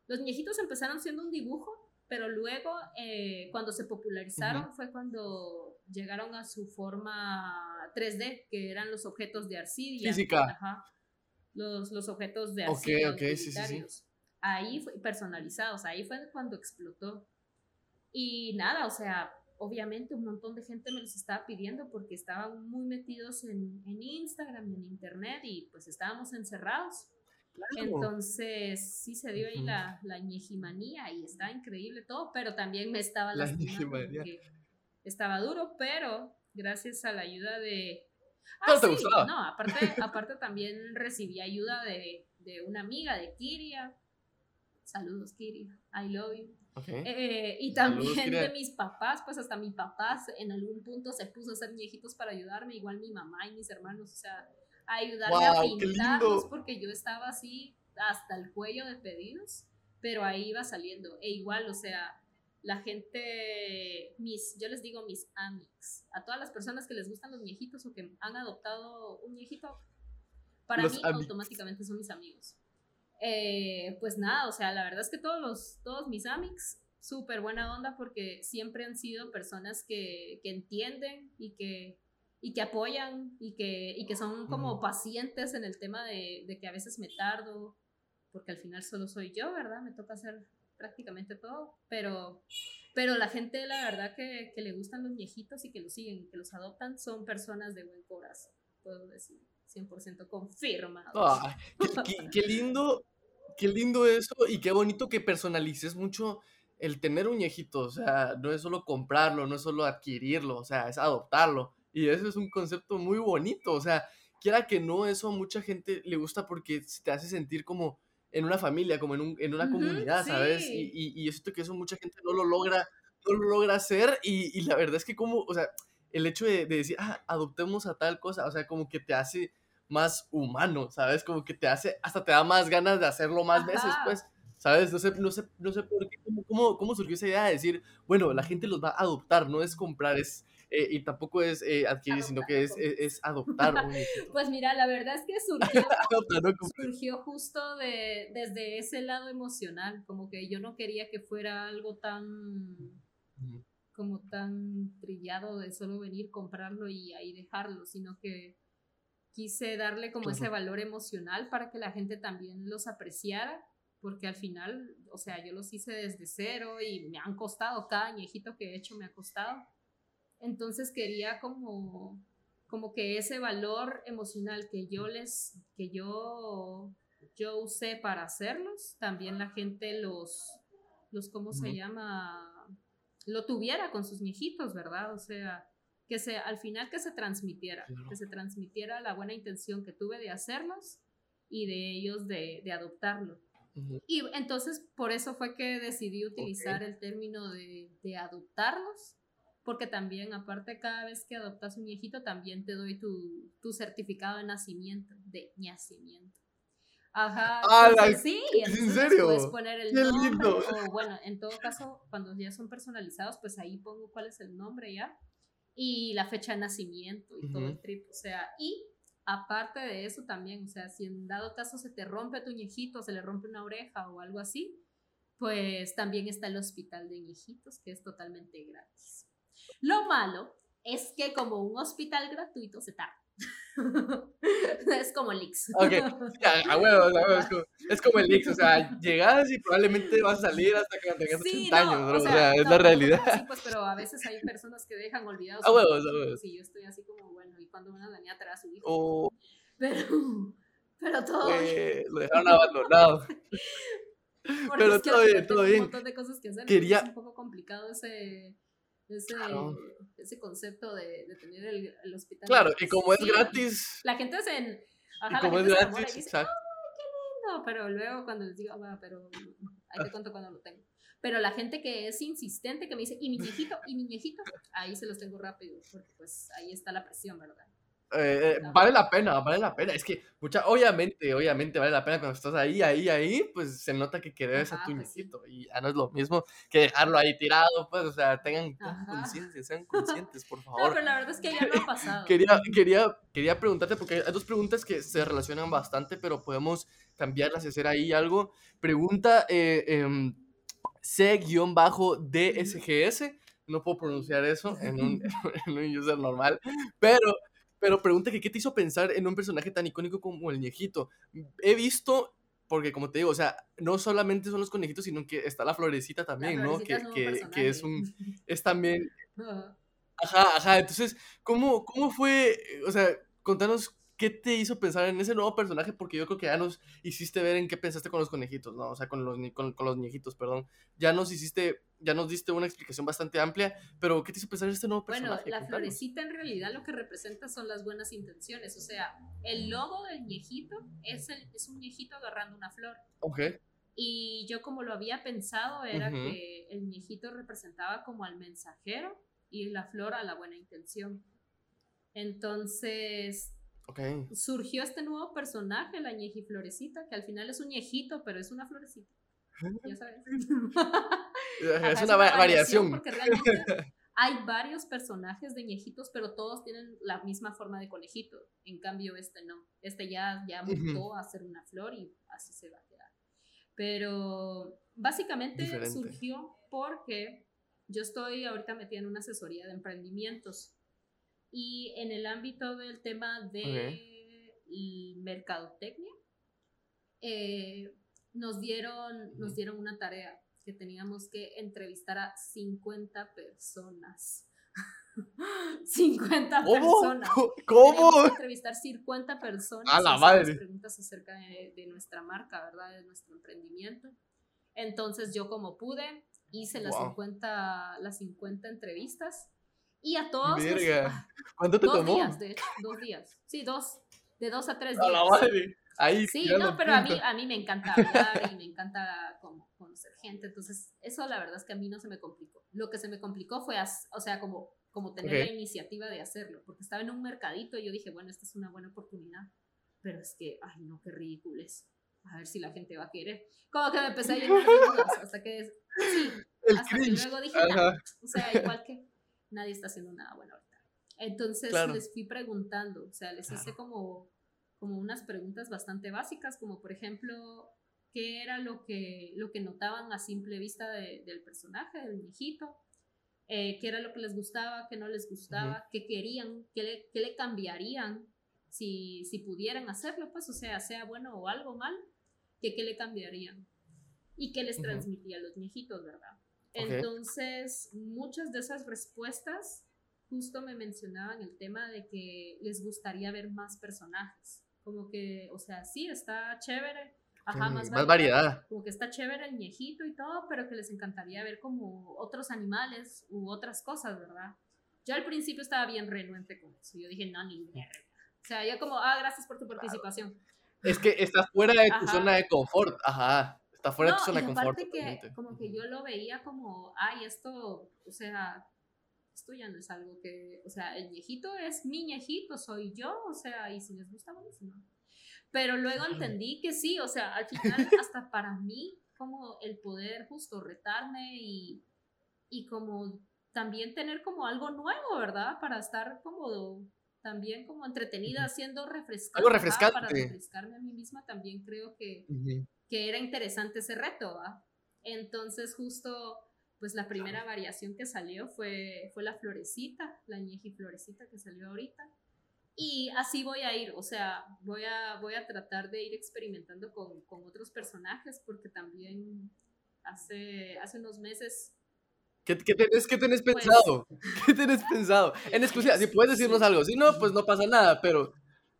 los ñejitos empezaron siendo un dibujo, pero luego eh, cuando se popularizaron fue cuando llegaron a su forma 3D, que eran los objetos de arcilla. Física. Ajá. Los, los objetos de Ok, arcilla. ok, sí, sí, sí. Ahí fue personalizados, ahí fue cuando explotó. Y nada, o sea, obviamente un montón de gente me los estaba pidiendo porque estaban muy metidos en, en Instagram y en Internet y pues estábamos encerrados. Claro. Entonces sí se dio ahí la, la ñejimanía y estaba increíble todo, pero también me estaba La porque estaba duro, pero gracias a la ayuda de... Te gustaba. No, aparte, aparte también recibí ayuda de, de una amiga de Kiria. Saludos, Kiria. I love you. Ok. Eh, y Saludos, también Kiria. de mis papás, pues hasta mi papá en algún punto se puso a hacer ñejitos para ayudarme, igual mi mamá y mis hermanos, o sea, a ayudarme a Guau, qué pintarlos porque yo estaba así hasta el cuello de pedidos, pero ahí iba saliendo. E igual, o sea, la gente, mis, yo les digo mis amics, a todas las personas que les gustan los ñejitos o que han adoptado un ñejito, para Los mí amics. automáticamente son mis amigos. Eh, pues nada, o sea, la verdad es que todos, los, todos mis amics, súper buena onda porque siempre han sido personas que, que entienden y que, y que apoyan y que, y que son como pacientes en el tema de, de que a veces me tardo, porque al final solo soy yo, ¿verdad? Me toca hacer prácticamente todo, pero, pero la gente, la verdad, que, que le gustan los viejitos y que los siguen y que los adoptan, son personas de buen corazón, puedo decir, 100% confirmado. Qué lindo, qué lindo eso y qué bonito que personalices mucho el tener un viejito. O sea, no es solo comprarlo, no es solo adquirirlo, o sea, es adoptarlo. Y eso es un concepto muy bonito. O sea, quiera que no, eso a mucha gente le gusta porque te hace sentir como en una familia, como en, un, en una comunidad, ¿sabes? Y, y, y esto que eso mucha gente no lo logra, no lo logra hacer y, y la verdad es que como, o sea, el hecho de, de, decir, ah, adoptemos a tal cosa, o sea, como que te hace más humano, ¿sabes? Como que te hace, hasta te da más ganas de hacerlo más Ajá. veces, pues. ¿Sabes? No sé, no sé, no sé por qué, cómo, cómo, surgió esa idea de decir, bueno, la gente los va a adoptar, no es comprar, es, eh, y tampoco es eh, adquirir, adoptar, sino que es, es, es adoptar. pues mira, la verdad es que surgió, surgió justo de, desde ese lado emocional, como que yo no quería que fuera algo tan, como tan trillado de solo venir, comprarlo y ahí dejarlo, sino que quise darle como ese valor emocional para que la gente también los apreciara porque al final, o sea, yo los hice desde cero y me han costado, cada añejito que he hecho me ha costado. Entonces quería como, como que ese valor emocional que yo les, que yo, yo usé para hacerlos, también la gente los, los ¿cómo se llama? Lo tuviera con sus ñejitos, ¿verdad? O sea, que se, al final que se transmitiera, claro. que se transmitiera la buena intención que tuve de hacerlos y de ellos de, de adoptarlo. Y entonces por eso fue que decidí utilizar okay. el término de, de, adoptarlos, porque también aparte cada vez que adoptas un viejito también te doy tu, tu certificado de nacimiento, de nacimiento. Ajá, entonces, sí, entonces ¿en serio? puedes poner el Qué nombre, lindo. o bueno, en todo caso, cuando ya son personalizados, pues ahí pongo cuál es el nombre ya, y la fecha de nacimiento y uh -huh. todo el trip, o sea, y aparte de eso también, o sea, si en dado caso se te rompe tu ñejito, se le rompe una oreja o algo así, pues también está el hospital de ñejitos, que es totalmente gratis. Lo malo es que como un hospital gratuito se tarda. es como el Ix. Ok, ya, a huevos, a. Es como, es como el Ix, o sea, llegas y probablemente vas a salir hasta que tengas sí, 80 no, años, bro. O sea, o sea es la realidad. Sí, pues, pero a veces hay personas que dejan olvidados. A huevos, a huevos. Sí, yo estoy así como, bueno, y cuando una venía traer a su hijo. Oh. Pero, pero todo. Eh, lo dejaron abandonado. pero es que todo bien, todo bien. Un montón de cosas que hacer. Quería... Es un poco complicado ese ese, claro. ese concepto de, de tener el, el, hospital. Claro, y como es gratis. La gente es en. Ajá, y como es gratis, dice, exacto. Qué lindo. Pero luego cuando les digo, va, pero ahí te cuento cuando lo tengo. Pero la gente que es insistente, que me dice, y mi viejito, y mi viejito, ahí se los tengo rápido, porque pues ahí está la presión, ¿verdad? Eh, eh, vale la pena, vale la pena. Es que, mucha, obviamente, obviamente vale la pena cuando estás ahí, ahí, ahí, pues se nota que quieres a tu niñito. Pues. Y ya no es lo mismo que dejarlo ahí tirado, pues, o sea, tengan conciencia, sean conscientes, por favor. No, pero la verdad es que ya no ha pasado. quería, quería, quería preguntarte, porque hay dos preguntas que se relacionan bastante, pero podemos cambiarlas y hacer ahí algo. Pregunta eh, eh, C-DSGS, no puedo pronunciar eso en un, en un user normal, pero pero pregunta que qué te hizo pensar en un personaje tan icónico como el ñejito. He visto, porque como te digo, o sea, no solamente son los conejitos, sino que está la florecita también, la florecita ¿no? Que, que, que, es un, es también... Ajá, ajá, entonces, ¿cómo, ¿cómo fue, o sea, contanos ¿qué te hizo pensar en ese nuevo personaje? Porque yo creo que ya nos hiciste ver en qué pensaste con los conejitos, ¿no? O sea, con los, con, con los niejitos, perdón. Ya nos hiciste, ya nos diste una explicación bastante amplia, pero ¿qué te hizo pensar en este nuevo personaje? Bueno, la florecita en realidad lo que representa son las buenas intenciones. O sea, el logo del ñejito es, el, es un ñejito agarrando una flor. Ok. Y yo como lo había pensado era uh -huh. que el ñejito representaba como al mensajero y la flor a la buena intención. Entonces, Okay. Surgió este nuevo personaje, la ñeji florecita, que al final es un ñejito, pero es una florecita. Ya sabes. es, una, una variación. Porque realmente hay varios personajes de ñejitos, pero todos tienen la misma forma de conejito. En cambio, este no. Este ya, ya mutó uh -huh. a ser una flor y así se va a quedar. Pero básicamente Diferente. surgió porque yo estoy ahorita metida en una asesoría de emprendimientos y en el ámbito del tema de okay. mercadotecnia, eh, nos, dieron, nos dieron una tarea que teníamos que entrevistar a 50 personas. 50 ¿Cómo? personas. ¿Cómo? entrevistar 50 personas. A la madre. preguntas acerca de, de, nuestra marca, ¿verdad? De nuestro emprendimiento. Entonces yo como pude, hice wow. las, 50, las 50 entrevistas y a todos. Verga. Los, ¿Cuánto te dos tomó? Días, de, dos días. Sí, dos. De dos a tres días. A la madre. Ahí Sí, no, pero a mí, a mí me encanta hablar y me encanta como conocer gente, entonces eso la verdad es que a mí no se me complicó. Lo que se me complicó fue, o sea, como, como tener la iniciativa de hacerlo, porque estaba en un mercadito y yo dije, bueno, esta es una buena oportunidad, pero es que, ay no, qué ridículo es. A ver si la gente va a querer. Como que me empecé a llenar de dudas hasta que, sí, El hasta que cringe. luego dije, "Nah, Ajá. o sea, igual que nadie está haciendo nada bueno ahorita. Entonces Claro. les fui preguntando, o sea, les hice como, como unas preguntas bastante básicas, como por ejemplo, ¿qué era lo que, lo que notaban a simple vista de- del personaje, del viejito? Eh, ¿Qué era lo que les gustaba, qué no les gustaba, qué querían, qué le, qué le cambiarían si, si pudieran hacerlo? Pues, o sea, sea bueno o algo mal, que qué le cambiarían y qué les transmitía a los viejitos, ¿verdad? Entonces, muchas de esas respuestas justo me mencionaban el tema de que les gustaría ver más personajes. Como que, o sea, sí, está chévere. Ajá, Mm, más, más variedad. Como que está chévere el viejito y todo, pero que les encantaría ver como otros animales u otras cosas, ¿verdad? Yo al principio estaba bien renuente con eso. Yo dije, no, ni verga. O sea, yo como, ah, gracias por tu participación. Es que estás fuera de tu Ajá. zona de confort. Ajá. Está fuera de tu No, zona de confort. que como que yo lo veía como, ay, esto, o sea, esto ya no es algo que, o sea, el viejito es mi viejito, soy yo, o sea, y si les gusta, buenísimo. Pero luego entendí que sí, o sea, al final hasta para mí, como el poder justo retarme y, y como también tener como algo nuevo, ¿verdad? Para estar como también como entretenida, haciendo refrescante. Algo Para refrescante. refrescarme a mí misma también creo que, Ujú. Que era interesante ese reto, ¿va? Entonces justo, pues la primera variación que salió fue, fue la florecita, la ñeji florecita que salió ahorita. Y así voy a ir, o sea, voy a, voy a tratar de ir experimentando con, con otros personajes porque también hace, hace unos meses... ¿Qué, qué tenés, qué tenés Pues- pensado? ¿Qué tenés pensado? En exclusiva, si puedes decirnos Sí. algo. Si no, pues no pasa nada, pero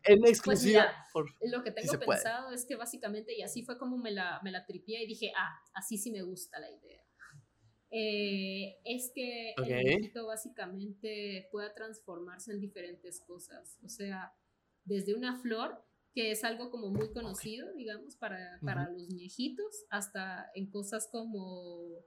en exclusiva. mira, por- Lo que tengo puede. pensado es que básicamente, y así fue como me la, me la tripié y dije, ah, así sí me gusta la idea. Eh, es que Ok. el viejito básicamente pueda transformarse en diferentes cosas. O sea, desde una flor, que es algo como muy conocido, digamos, para, para los viejitos, hasta en cosas como,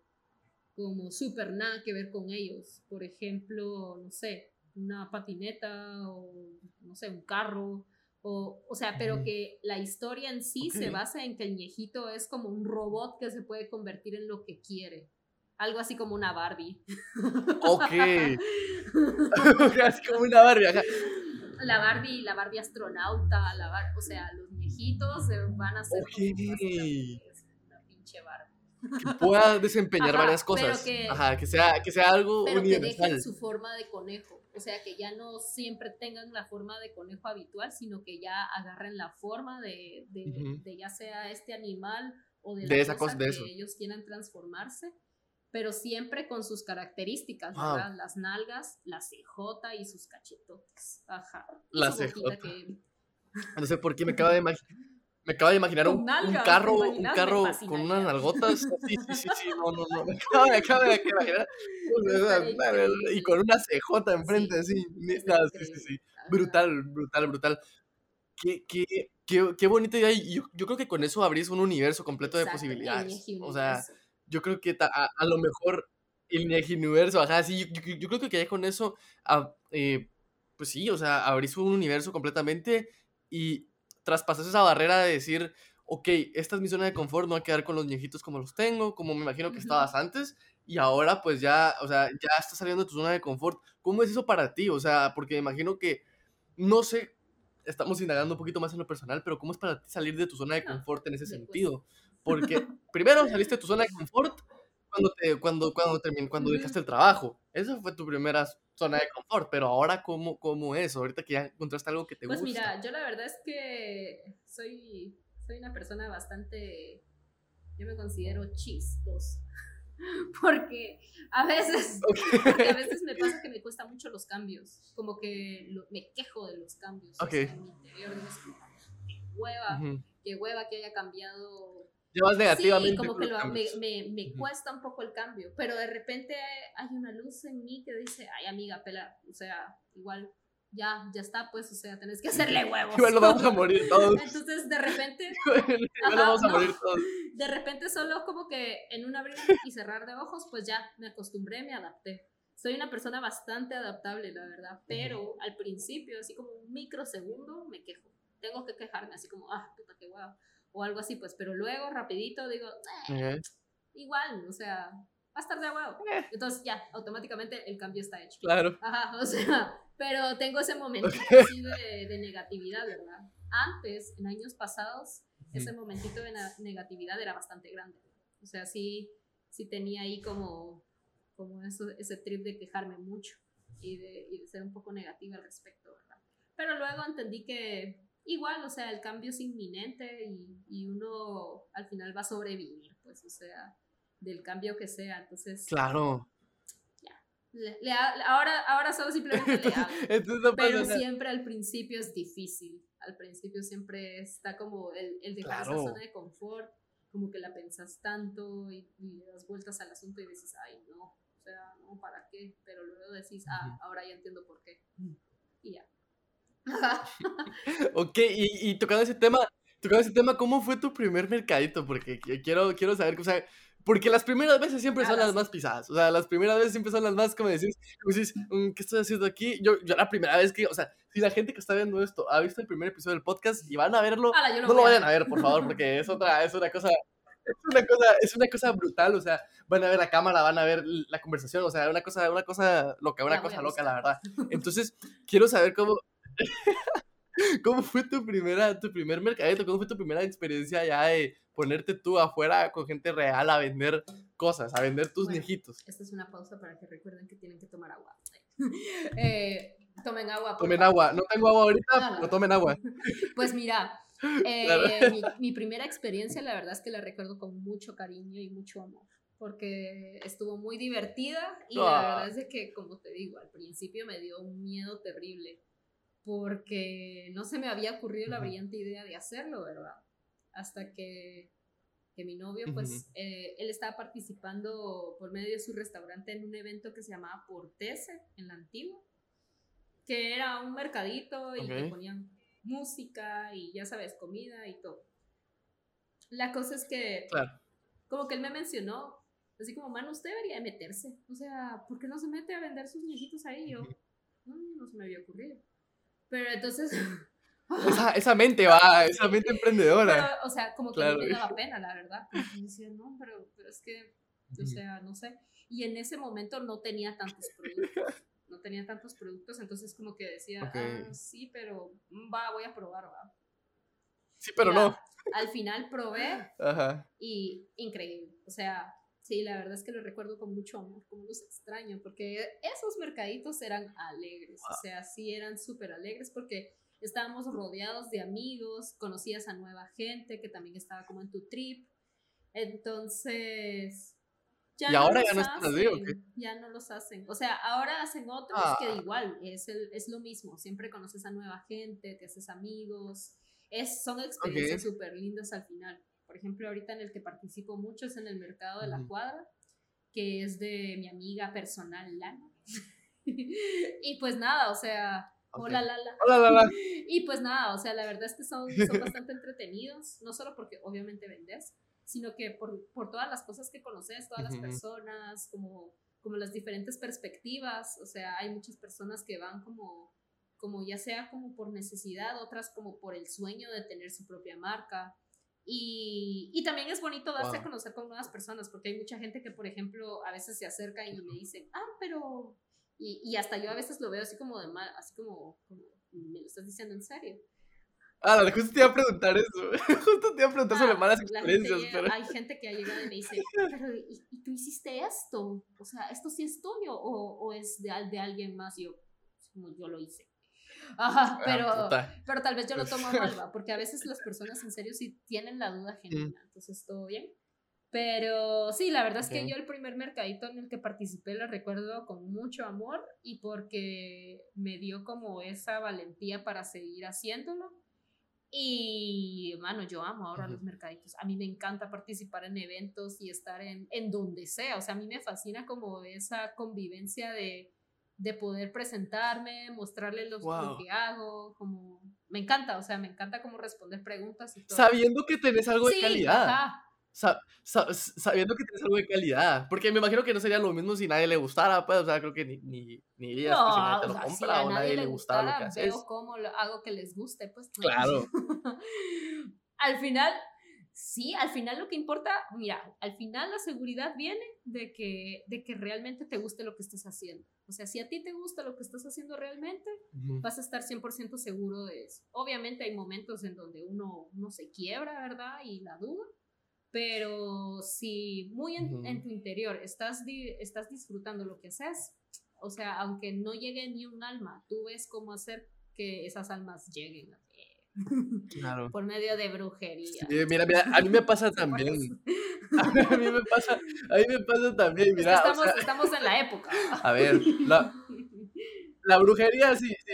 como súper nada que ver con ellos. Por ejemplo, no sé, una patineta o, no sé, un carro. O, o sea, pero que la historia en sí se basa en que el viejito es como un robot que se puede convertir en lo que quiere. Algo así como una Barbie. Ok. Así como una Barbie. ajá. la Barbie, la Barbie astronauta, la Bar- o sea, los viejitos van a hacer como Ok. básicamente una pinche Barbie. Que pueda desempeñar Ajá, varias cosas. que- Ajá, que sea, que sea algo pero que universal. dejen su forma de conejo. O sea, que ya no siempre tengan la forma de conejo habitual, sino que ya agarren la forma de, de, Ujú. de ya sea este animal o de, De la esa cosa que eso. ellos quieran transformarse, pero siempre con sus características, Wow. ¿verdad? Las nalgas, la CJ y sus cachetotes. Ajá. La CJ. que- No sé por qué me acaba de imaginar. Me acaba de imaginar un, un nalgas, ¿te carro, un carro con unas nalgotas. Sí, sí, sí, sí, no, no, no. Me acaba, me acaba de imaginar. Y con una CJ enfrente, Sí, Estaría no, sí, sí, sí. Brutal, brutal, brutal. Qué, qué, qué, qué bonita idea. Y yo, yo creo que con eso abrís un universo completo de Exacto, el posibilidades. O sea, yo creo que a, a lo mejor el universo, ajá, sí, yo, yo- yo creo que ya con eso, ah, eh, pues sí, o sea, abrís un universo completamente y traspasas esa barrera de decir, ok, esta es mi zona de confort, no voy a quedar con los viejitos como los tengo, como me imagino que estabas antes, y ahora pues ya, o sea, ya estás saliendo de tu zona de confort. ¿Cómo es eso para ti? O sea, porque me imagino que, no sé, estamos indagando un poquito más en lo personal, pero ¿cómo es para ti salir de tu zona de No, confort en ese sentido? Porque primero saliste de tu zona de confort cuando, te, cuando, cuando, termin- cuando dejaste el trabajo. Esa fue tu primera zona de confort, pero ahora, ¿cómo, cómo es? Ahorita que ya encontraste algo que te Pues gusta. mira, yo la verdad es que soy, soy una persona bastante, yo me considero chistosa. Porque a veces, porque a veces me pasa que me cuesta mucho los cambios. Como que lo- me quejo de los cambios. o Ok. sea, en mi interior digo así, qué hueva, Ujú. qué hueva que haya cambiado Llevas negativamente. Sí, como que lo- me, me, me cuesta un poco el cambio, pero de repente hay una luz en mí que dice, ay amiga, pela, o sea, igual ya, ya está, pues, o sea, tenés que hacerle huevos. Igual nos vamos a morir todos. Entonces, de repente, Igual Ajá, vamos a no. morir todos. de repente solo como que en un abrir y cerrar de ojos, pues ya me acostumbré, me adapté. Soy una persona bastante adaptable, la verdad, pero al principio, así como un microsegundo, me quejo. Tengo que quejarme, así como, ah, puta, qué guau. O algo así, pues, pero luego, rapidito, digo, "Eh, igual, o sea, va a estar de huevo. Eh. Entonces ya, automáticamente el cambio está hecho. Claro. Ajá, o sea, pero tengo ese momento así de, de negatividad, ¿verdad? Antes, en años pasados, ese momentito de negatividad era bastante grande. O sea, sí, sí tenía ahí como, como eso, ese trip de quejarme mucho y de, y de ser un poco negativa al respecto, ¿verdad? Pero luego entendí que igual, o sea, el cambio es inminente y, y uno al final va a sobrevivir, pues, o sea, del cambio que sea. Entonces, Claro. le- ahora, ahora solo simplemente le. Entonces pasa Pero siempre al principio es difícil. Al principio siempre está como el, el dejar Claro. esa zona de confort, como que la pensas tanto y, y das vueltas al asunto y dices, ay, no, o sea, no, ¿para qué? Pero luego decís, ah, ahora ya entiendo por qué. Y ya. Ok, y, y tocando ese tema, tocando ese tema, ¿cómo fue tu primer mercadito? Porque qui- quiero, quiero saber, o sea, porque las primeras veces siempre Ah, son las- las más pisadas, o sea, las primeras veces siempre son las más, como decís, decís, "Mm, ¿qué estoy haciendo aquí? Yo, yo la primera vez que, o sea, si la gente que está viendo esto ha visto el primer episodio del podcast y van a verlo, yo no lo vayan a ver, por favor, porque es otra, es una cosa, es una cosa, es una cosa brutal, o sea, van a ver la cámara, van a ver la conversación, o sea, una cosa, una cosa loca, una cosa loca, la verdad. Entonces, quiero saber cómo, cómo fue tu primera, tu primer mercadito, cómo fue tu primera experiencia ya de ponerte tú afuera con gente real a vender cosas, a vender tus Bueno. viejitos. Esta es una pausa para que recuerden que tienen que tomar agua. Eh, tomen agua. por Tomen favor. agua, no tengo agua ahorita, Ah, pero no. tomen agua. Pues mira, eh, Claro. mi, mi primera experiencia la verdad es que la recuerdo con mucho cariño y mucho amor, porque estuvo muy divertida y la Ah. verdad es que, como te digo, al principio me dio un miedo terrible, porque no se me había ocurrido la brillante idea de hacerlo, ¿verdad? Hasta que, que mi novio, pues, eh, él estaba participando por medio de su restaurante en un evento que se llamaba Portese en la antigua, que era un mercadito y te Ok. ponían música y ya sabes, comida y todo. La cosa es que, Claro. como que él me mencionó, así como, mano, usted debería de meterse. O sea, ¿por qué no se mete a vender sus viejitos ahí? Y yo, "Mm, no se me había ocurrido. Pero entonces, Esa, esa mente va, esa mente pero, emprendedora. o sea, como que Claro. no me daba pena, la verdad. Decía, no, pero, pero es que, o sea, no sé. Y en ese momento no tenía tantos productos. No tenía tantos productos, entonces como que decía, ah, sí, pero mm, va, voy a probar, va. Sí, pero Ya, no. Al final probé Ajá. y increíble. O sea, sí, la verdad es que lo recuerdo con mucho amor, como los extraño, porque esos mercaditos eran alegres, o sea, sí eran súper alegres porque estábamos rodeados de amigos, conocías a nueva gente que también estaba como en tu trip. Entonces... ¿Y ahora ya los no están así, o qué? hacen, Ya no los hacen. O sea, ahora hacen otros Ah. que igual es, el, es lo mismo. Siempre conoces a nueva gente, te haces amigos. Es, son experiencias súper lindas al final. Por ejemplo, ahorita en el que participo mucho es en el mercado de la cuadra, que es de mi amiga personal, Lana. y pues nada, o sea, hola Lala. Hola, la, la. Y pues nada, o sea, la verdad es que son, son bastante entretenidos, no solo porque obviamente vendes, sino que por, por todas las cosas que conoces, todas las personas, como, como las diferentes perspectivas, o sea, hay muchas personas que van como, como ya sea como por necesidad, otras como por el sueño de tener su propia marca. Y, y también es bonito darse a conocer con nuevas personas, porque hay mucha gente que, por ejemplo, a veces se acerca y me dicen, ah, pero... Y, y hasta yo a veces lo veo así como de mal, así como, como, ¿me lo estás diciendo en serio? Ah, justo te iba a preguntar eso. Justo te iba a preguntar sobre Ah, malas la gente experiencias, pero. Hay gente que ha llegado y me dice, pero ¿y, y tú hiciste esto? O sea, ¿esto sí es tuyo o, o es de, al- de alguien más? Y yo, como yo lo hice. Ajá, Ah, pero, puta. pero tal vez yo lo tomo mal, ¿va? porque a veces las personas en serio sí tienen la duda genuina, entonces todo bien. Pero sí, la verdad es que yo el primer mercadito en el que participé lo recuerdo con mucho amor y porque me dio como esa valentía para seguir haciéndolo. Y, mano, yo amo ahora Ujú. los mercaditos. A mí me encanta participar en eventos y estar en, en donde sea. O sea, a mí me fascina como esa convivencia de, de poder presentarme, mostrarle lo, que hago, como me encanta, o sea, me encanta como responder preguntas y todo. Sabiendo que tenés algo de calidad. sabiendo que tienes algo de calidad. Porque me imagino que no sería lo mismo si nadie le gustara, pues, o sea, creo que ni, ni, ni irías no, si nadie te lo compra o nadie le gustara, lo que haces. Veo cómo hago que les guste, pues. Claro. Al final, sí, al final lo que importa, mira, al final la seguridad viene de que, de que realmente te guste lo que estás haciendo. O sea, si a ti te gusta lo que estás haciendo realmente, vas a estar 100% seguro de eso. Obviamente hay momentos en donde uno, uno se quiebra, ¿verdad? Y la duda. Pero si muy en, tu interior estás, estás disfrutando lo que haces, o sea, aunque no llegue ni un alma, tú ves cómo hacer que esas almas lleguen a Claro. Por medio de brujería. mira, mira, a mí me pasa también. A mí me pasa, a mí me pasa también, mira. estamos, estamos, en la época. A ver, la, la brujería, sí, sí,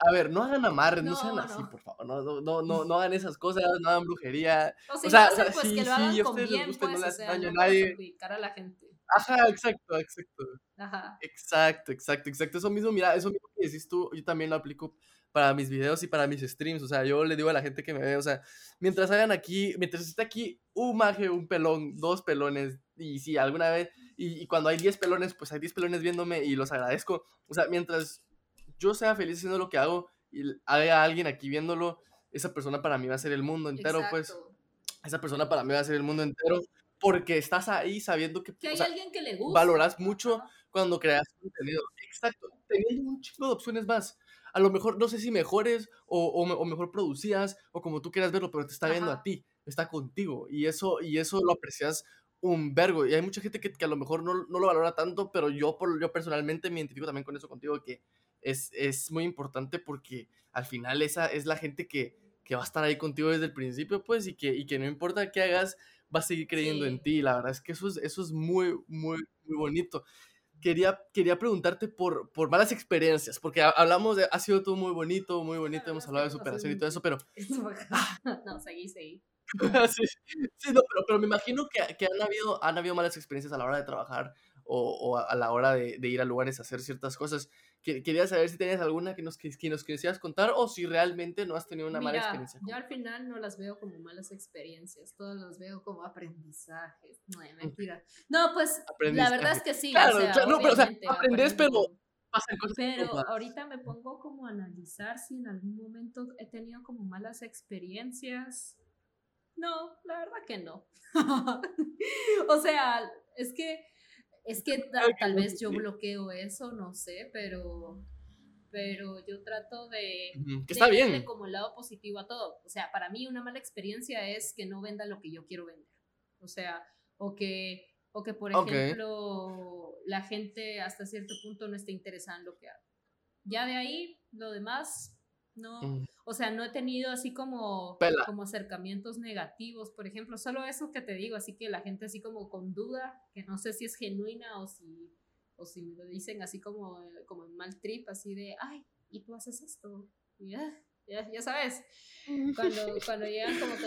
A ver, no hagan amarres, no, sean así, por favor. No, no, no, no, hagan esas cosas, no hagan brujería. O, si sea, o sea, pues sí, que lo hagan sí, con bien, gusten, pues, no le hacen daño a nadie. a la gente. Ajá, exacto, exacto. Ajá. Exacto, exacto, exacto. Eso mismo, mira, eso mismo que decís tú, yo también lo aplico para mis videos y para mis streams. O sea, yo le digo a la gente que me ve, o sea, mientras hagan aquí, mientras esté aquí un maje, un pelón, dos pelones, y si alguna vez, y, cuando hay 10 pelones, pues hay 10 pelones viéndome y los agradezco. O sea, mientras yo sea feliz haciendo lo que hago y haya alguien aquí viéndolo, esa persona para mí va a ser el mundo entero, pues. Esa persona para mí va a ser el mundo entero porque estás ahí sabiendo que, que hay alguien que le gusta. Valoras mucho cuando creas contenido. Exacto, teniendo un chico de opciones más a lo mejor, no sé si mejores o, o, mejor producidas o como tú quieras verlo, pero te está viendo a ti, está contigo y eso, y eso lo aprecias un vergo. Y hay mucha gente que, que a lo mejor no, no, lo valora tanto, pero yo, por, yo personalmente me identifico también con eso contigo, que es, es muy importante porque al final esa es la gente que, que, va a estar ahí contigo desde el principio, pues, y que, y que no importa qué hagas, va a seguir creyendo en ti. La verdad es que eso es, eso es muy, muy, muy bonito quería, quería preguntarte por, por malas experiencias, porque hablamos de, ha sido todo muy bonito, muy bonito, hemos hablado de superación y todo eso, pero... no, seguí, seguí. sí, sí no, pero, pero, me imagino que, que, han, habido, han habido malas experiencias a la hora de trabajar o, o a la hora de, de, ir a lugares a hacer ciertas cosas. Quería saber si tenías alguna que nos, que, nos quisieras contar o si realmente no has tenido una mala experiencia. Yo al final no las veo como malas experiencias, todas las veo como aprendizajes. No, mentira. No, pues la verdad es que sí. Claro, no, pero o sea, aprendes, pero pasan cosas. Pero ahorita me pongo como a analizar si en algún momento he tenido como malas experiencias. No, la verdad que no. o sea, es que es que tal, vez yo bloqueo eso, no sé, pero pero yo trato de, que está bien. como el lado positivo a todo. O sea, para mí una mala experiencia es que no venda lo que yo quiero vender. O sea, o que, o que por ejemplo, la gente hasta cierto punto no esté interesada en lo que hago. Ya de ahí, lo demás, no, mm. o sea, no he tenido así como, como acercamientos negativos, por ejemplo, solo eso que te digo, así que la gente así como con duda, que no sé si es genuina o si, o si me lo dicen así como, como en mal trip, así de, ay, ¿y tú haces esto? ya, ya, sabes, cuando, cuando llegan como que.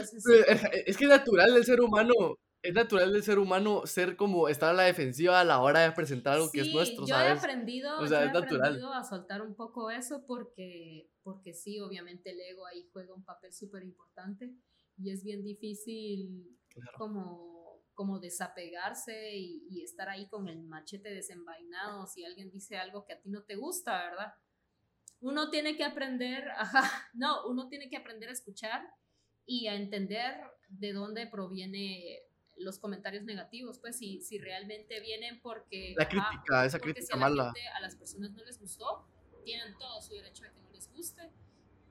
Es que es natural del ser humano es natural del ser humano ser como estar a la defensiva a la hora de presentar algo que es nuestro, yo He aprendido, o sea, he aprendido a soltar un poco eso porque, porque sí, obviamente el ego ahí juega un papel súper importante y es bien difícil como, como desapegarse y, y, estar ahí con el machete desenvainado si alguien dice algo que a ti no te gusta, ¿verdad? Uno tiene que aprender, ajá, no, uno tiene que aprender a escuchar y a entender de dónde proviene los comentarios negativos, pues si, si realmente vienen porque... La crítica, esa crítica mala. a las personas no les gustó, tienen todo su derecho a que no les guste.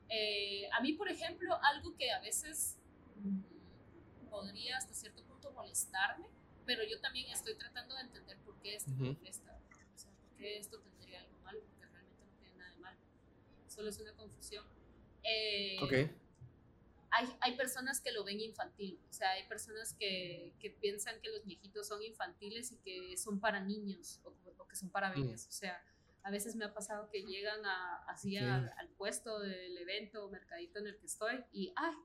Eh, a mí, por ejemplo, algo que a veces mm, podría hasta cierto punto molestarme, pero yo también estoy tratando de entender por qué esto me molesta. O sea, por qué esto tendría algo malo, porque realmente no tiene nada de malo. Solo es una confusión. Eh, ok hay, hay, personas que lo ven infantil, o sea, hay personas que, que, piensan que los viejitos son infantiles y que son para niños o, que son para mm. bebés, o sea, a veces me ha pasado que llegan a, así al, puesto del evento o mercadito en el que estoy y, ay,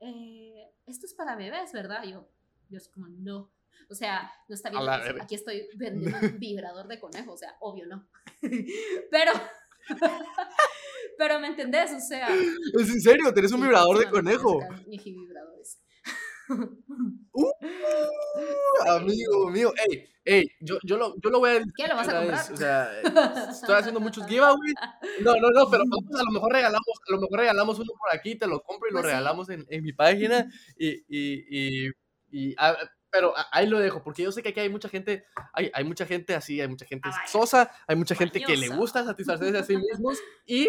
eh, esto es para bebés, ¿verdad? Yo, yo es como, no. O sea, no está bien. Aquí estoy vendiendo un vibrador de conejo, o sea, obvio no. Pero, pero ¿me entendés? O sea. ¿Es en serio? ¿Tenés un vibrador de conejo? vibradores. Uh, amigo mío, ey, ey, yo, yo, lo, yo lo voy a ¿Qué lo vas a comprar? o sea, estoy haciendo muchos giveaways. No, no, no, pero a lo mejor regalamos, a lo mejor regalamos uno por aquí, te lo compro y lo pues regalamos en, en, mi página y, y, y, y pero ahí lo dejo, porque yo sé que aquí hay mucha gente, hay, hay mucha gente así, hay mucha gente sosa, hay mucha gente que le gusta satisfacerse a sí mismos y,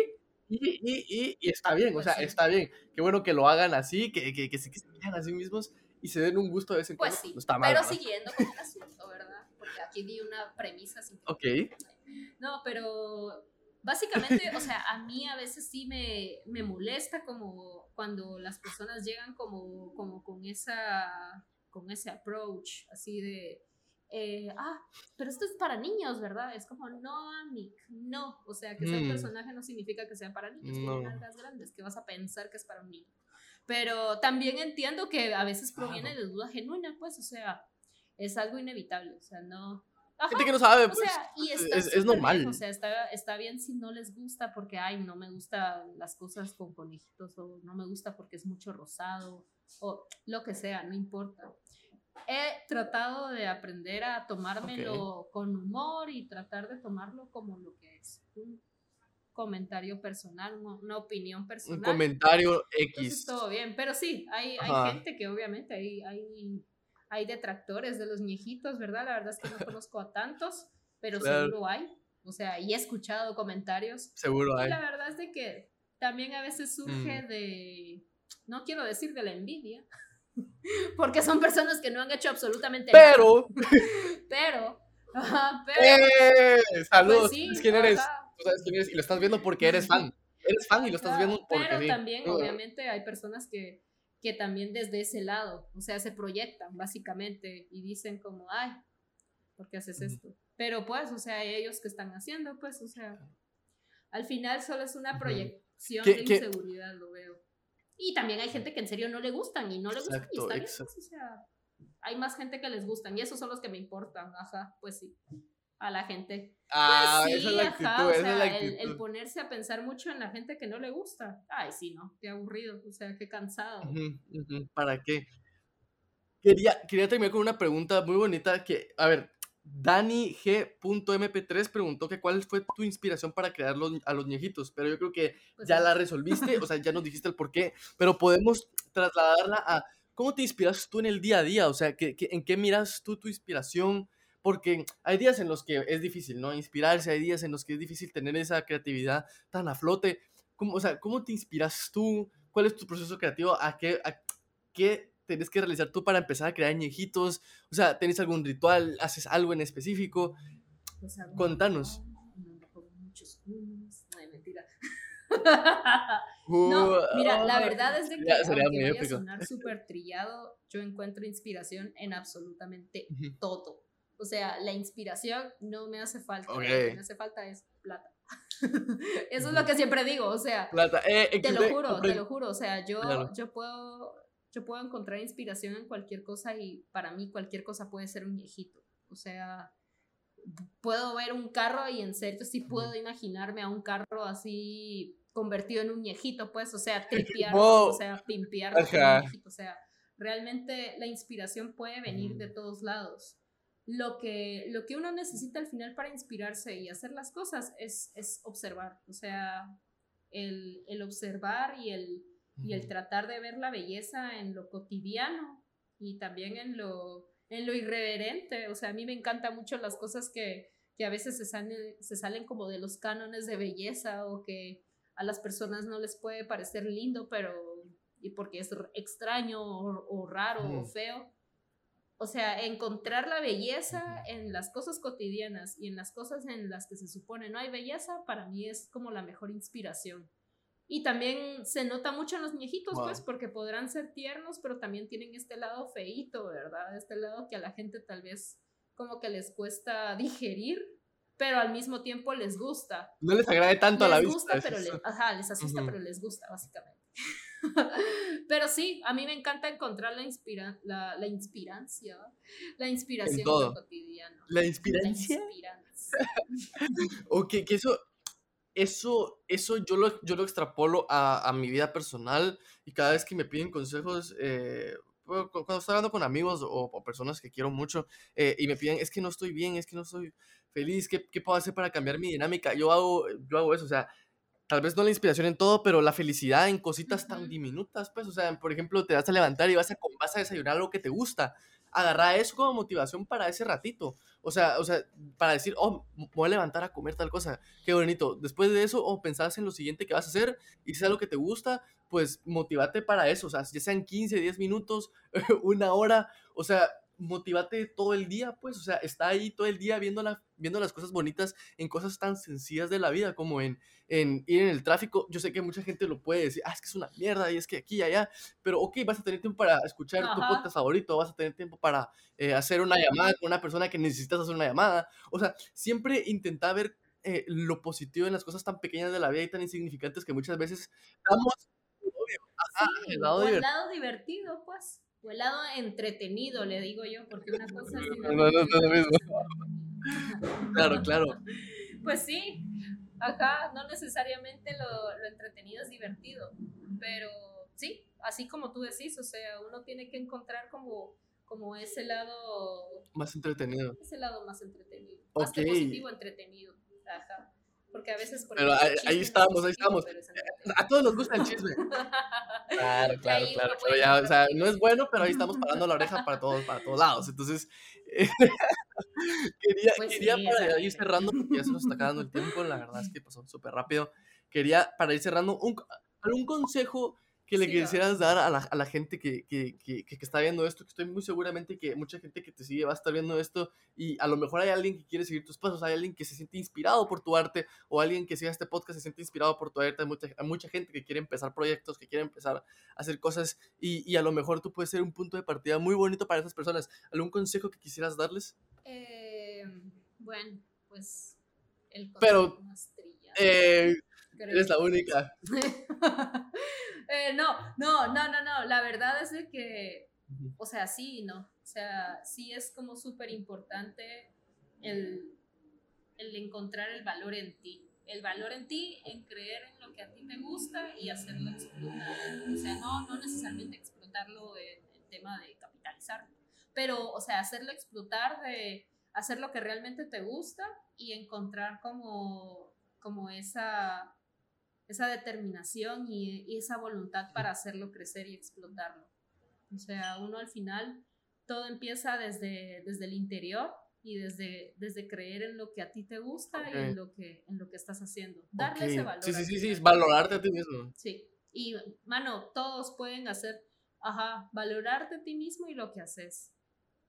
y, y, y, está bien, o sea, pues está bien. Qué bueno que lo hagan así, que, que, que, se vean a sí mismos y se den un gusto de vez en pues cuando. Pues sí, no está mal, pero siguiendo con el asunto, ¿verdad? Porque aquí di una premisa. Sin ok. No, pero básicamente, o sea, a mí a veces sí me, me molesta como cuando las personas llegan como, como con esa con ese approach así de, eh, ah, pero esto es para niños, ¿verdad? Es como, no, Amic, no. O sea, que sea mm. personaje no significa que sea para niños, no. las grandes, que vas a pensar que es para un niño. Pero también entiendo que a veces proviene de duda genuina, pues, o sea, es algo inevitable, o sea, no... Gente que no sabe, pues, y es, es, normal. o sea, está, está bien si no les gusta porque, ay, no me gustan las cosas con conejitos o no me gusta porque es mucho rosado o lo que sea, no importa he tratado de aprender a tomármelo con humor y tratar de tomarlo como lo que es un comentario personal, una opinión personal. Un comentario X. todo bien, pero sí, hay, hay gente que obviamente hay, hay, hay detractores de los viejitos, ¿verdad? La verdad es que no conozco a tantos, pero seguro hay. O sea, y he escuchado comentarios. Seguro hay. Y la verdad es de que también a veces surge mm. de, no quiero decir de la envidia, porque son personas que no han hecho absolutamente pero, nada. Pero, pero. ¡Eh! Saludos. Pues quién eres? Tú sabes quién eres y lo estás viendo porque eres fan. Eres fan y lo estás viendo porque. Pero también, obviamente, hay personas que, que también desde ese lado, o sea, se proyectan básicamente y dicen como, ay, ¿por qué haces esto? Pero pues, o sea, ellos que están haciendo, pues, o sea, al final solo es una proyección de inseguridad, lo veo. Y también hay gente que en serio no le gustan y no le gustan y está bien, pues, o sea, hay más gente que les gustan y esos son los que me importan, ajá, pues sí, a la gente. Ah, pues esa es la actitud, esa es la actitud. El, ponerse a pensar mucho en la gente que no le gusta, ay, sí, no, qué aburrido, o sea, qué cansado. ¿Para qué? Quería, quería terminar con una pregunta muy bonita que, a ver, Dani G.mp3 preguntó que cuál fue tu inspiración para crear a los ñejitos, pero yo creo que pues ya la resolviste, o sea, ya nos dijiste el por qué, pero podemos trasladarla a cómo te inspiras tú en el día a día, o sea, ¿qué, en qué miras tú tu inspiración? Porque hay días en los que es difícil, ¿no? Inspirarse, hay días en los que es difícil tener esa creatividad tan a flote. ¿Cómo, o sea, ¿cómo te inspiras tú? ¿Cuál es tu proceso creativo? ¿A qué, a qué tenés que realizar tú para empezar a crear ñejitos? O sea, ¿tenés algún ritual? ¿Haces algo en específico? Pues Contanos. No, mira, la verdad es de que aunque voy a sonar súper trillado, yo encuentro inspiración en absolutamente todo. O sea, la inspiración no me hace falta. Lo que me hace falta es plata. Eso es lo que siempre digo, o sea, plata. Eh, te lo juro, te lo juro, o sea, yo, yo puedo yo puedo encontrar inspiración en cualquier cosa y para mí cualquier cosa puede ser un viejito. O sea, puedo ver un carro y en serio sí puedo imaginarme a un carro así convertido en un viejito, pues, o sea, tripearlo, o sea, pimpearlo O sea, realmente la inspiración puede venir de todos lados. Lo que, lo que uno necesita al final para inspirarse y hacer las cosas es, es observar, o sea, el, el observar y el y el tratar de ver la belleza en lo cotidiano y también en lo, en lo irreverente. O sea, a mí me encantan mucho las cosas que, que a veces se salen, se salen como de los cánones de belleza o que a las personas no les puede parecer lindo, pero y porque es extraño o, raro o feo. O sea, encontrar la belleza en las cosas cotidianas y en las cosas en las que se supone no hay belleza, para mí es como la mejor inspiración. Y también se nota mucho en los viejitos, pues, porque podrán ser tiernos, pero también tienen este lado feíto, ¿verdad? Este lado que a la gente tal vez como que les cuesta digerir, pero al mismo tiempo les gusta. No les agrade tanto a la vista. Gusta, pero les, ajá, les asusta, pero les gusta, básicamente. Pero sí, a mí me encanta encontrar la, inspira la, la inspirancia, la inspiración En todo. cotidiano. La La inspirancia. inspirancia. Ok, que eso, eso, eso yo lo, yo lo extrapolo a, a mi vida personal y cada vez que me piden consejos, eh, cuando estoy hablando con amigos o, o personas que quiero mucho eh, y me piden, es que no estoy bien, es que no estoy feliz, ¿qué, qué puedo hacer para cambiar mi dinámica? Yo hago, yo hago eso, o sea, tal vez no la inspiración en todo, pero la felicidad en cositas tan diminutas, pues, o sea, por ejemplo, te vas a levantar y vas a, vas a desayunar algo que te gusta. Agarra eso como motivación para ese ratito. O sea, o sea, para decir, oh, me voy a levantar a comer tal cosa. Qué bonito. Después de eso, o pensás en lo siguiente que vas a hacer y si es algo que te gusta, pues motivate para eso. O sea, ya sean 15, 10 minutos, una hora. O sea, motivate todo el día, pues. O sea, está ahí todo el día viendo, la, viendo las cosas bonitas en cosas tan sencillas de la vida como en, en ir en el tráfico. Yo sé que mucha gente lo puede decir, ah, es que es una mierda y es que aquí y allá. Pero, ok, vas a tener tiempo para escuchar tu podcast favorito, vas a tener tiempo para eh, hacer una llamada con una persona que necesitas hacer una llamada. O sea, siempre intenta ver eh, lo positivo en las cosas tan pequeñas de la vida y tan insignificantes que muchas veces damos. Sí, el lado divertido. lado divertido, pues. O el lado entretenido, le digo yo, porque una cosa es No, no, no es lo mismo. mismo. Claro, claro. Pues sí, acá no necesariamente lo, lo entretenido es divertido, pero sí, así como tú decís, o sea, uno tiene que encontrar como, como ese lado, Más entretenido. ese lado más entretenido, más que Ok. positivo, entretenido, ajá. Porque a veces por Pero ahí- ahí no es estamos, ahí estamos. A todos nos gusta el chisme. Claro, claro, claro. Pero ya, o sea, no es bueno, pero ahí estamos parando la oreja para todos, para todos lados. Entonces, quería, Pues quería sí, para ir cerrando, porque ya se nos está acabando el tiempo, la verdad es que pasó súper rápido. Quería, para ir cerrando, un, algún consejo que le Sí, quisieras dar a la, a la gente que, que, que, que está viendo esto, que estoy muy seguramente que mucha gente que te sigue va a estar viendo esto y a lo mejor hay alguien que quiere seguir tus pasos, hay alguien que se siente inspirado por tu arte o alguien que siga este podcast se siente inspirado por tu arte, hay mucha, hay mucha gente que quiere empezar proyectos, que quiere empezar a hacer cosas y, y a lo mejor tú puedes ser un punto de partida muy bonito para esas personas. ¿Algún consejo que quisieras darles? Eh, bueno, pues el Pero, consejo más trillado, Eh, creo. eres la única. Eh, no, no, no, no, no. La verdad es de que, o sea, sí, no. O sea, sí es como súper importante el, el encontrar el valor en ti. El valor en ti, en creer en lo que a ti te gusta y hacerlo explotar. O sea, no, no necesariamente explotarlo en el tema de capitalizar, pero, o sea, hacerlo explotar de hacer lo que realmente te gusta y encontrar como, como esa esa determinación y, y esa voluntad para hacerlo crecer y explotarlo. O sea, uno al final, todo empieza desde, desde el interior y desde, desde creer en lo que a ti te gusta y en lo que, en lo que estás haciendo. Darle ese valor. Sí, sí, sí, sí, valorarte a ti mismo. Sí. Y, mano, todos pueden hacer, ajá, valorarte a ti mismo y lo que haces.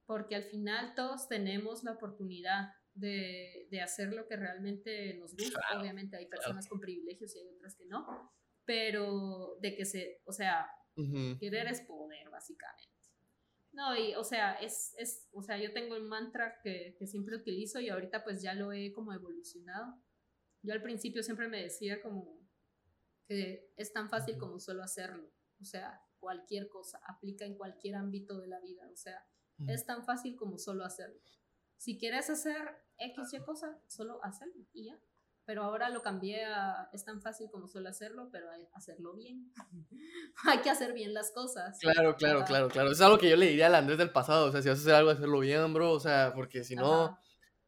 Porque al final todos tenemos la oportunidad de, de hacer lo que realmente nos gusta. Claro, Obviamente hay personas con privilegios y hay otras que no. Pero de que se, o sea, Ujú. querer es poder, básicamente. No, y, o sea, es, es, o sea, yo tengo un mantra que, que siempre utilizo y ahorita pues ya lo he como evolucionado. Yo al principio siempre me decía como que es tan fácil como solo hacerlo. O sea, cualquier cosa, aplica en cualquier ámbito de la vida. O sea, es tan fácil como solo hacerlo. Si quieres hacer X y cosa, solo hacerlo y ya. Pero ahora lo cambié a es tan fácil como solo hacerlo, pero hay- hacerlo bien. hay que hacer bien las cosas. Claro, claro, claro, claro. Es algo que yo le diría al Andrés del pasado. O sea, si vas a hacer algo, hacerlo bien, bro. O sea, porque si no, Ajá.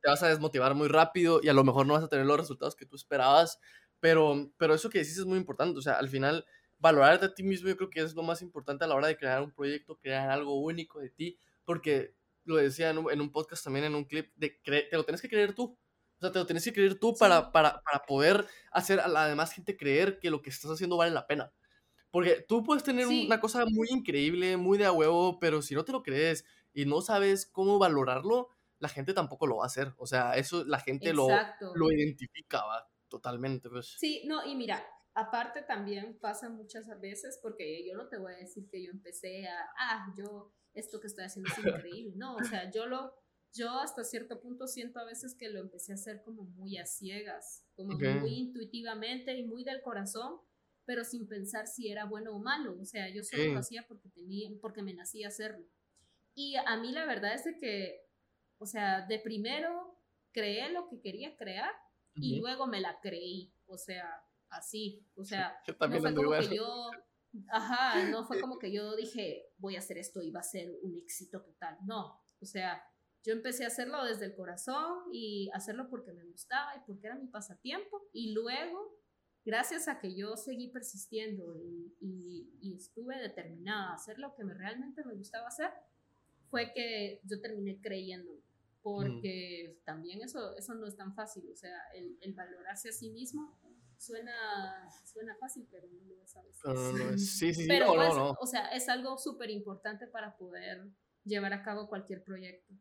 te vas a desmotivar muy rápido y a lo mejor no vas a tener los resultados que tú esperabas. Pero, pero eso que decís es muy importante. O sea, al final, valorarte a ti mismo yo creo que es lo más importante a la hora de crear un proyecto, crear algo único de ti. Porque lo decía en un, en un podcast también, en un clip, de te lo tienes que creer tú. O sea, te lo tienes que creer tú Sí. para, para, para poder hacer a la demás gente creer que lo que estás haciendo vale la pena. Porque tú puedes tener Sí. una cosa muy increíble, muy de a huevo, pero si no te lo crees y no sabes cómo valorarlo, la gente tampoco lo va a hacer. O sea, eso la gente lo, lo identifica, va, totalmente. Pues. Sí, no, y mira, aparte también pasa muchas veces, porque yo no te voy a decir que yo empecé a, ah, yo, esto que estoy haciendo es increíble. No, o sea, yo lo, yo hasta cierto punto siento a veces que lo empecé a hacer como muy a ciegas, como muy intuitivamente y muy del corazón. pero sin pensar si era bueno o malo. O sea, yo solo lo hacía porque, tenía, porque me nacía hacerlo. Y a mí la verdad es de que, o sea, de primero creé lo que quería crear y luego me la creí. O sea, así. O sea, no fue como que yo, ajá, no fue como que yo dije, voy a hacer esto y va a ser un éxito total. No, o sea, yo empecé a hacerlo desde el corazón y hacerlo porque me gustaba y porque era mi pasatiempo. Y luego, gracias a que yo seguí persistiendo y, y, estuve determinada a hacer lo que me, realmente me gustaba hacer, fue que yo terminé creyendo. Porque también eso, eso no es tan fácil. O sea, el, el valorarse a sí mismo suena, suena fácil, pero no lo sabes. sí, sí, sí, pero o sea, es algo súper importante para poder llevar a cabo cualquier proyecto.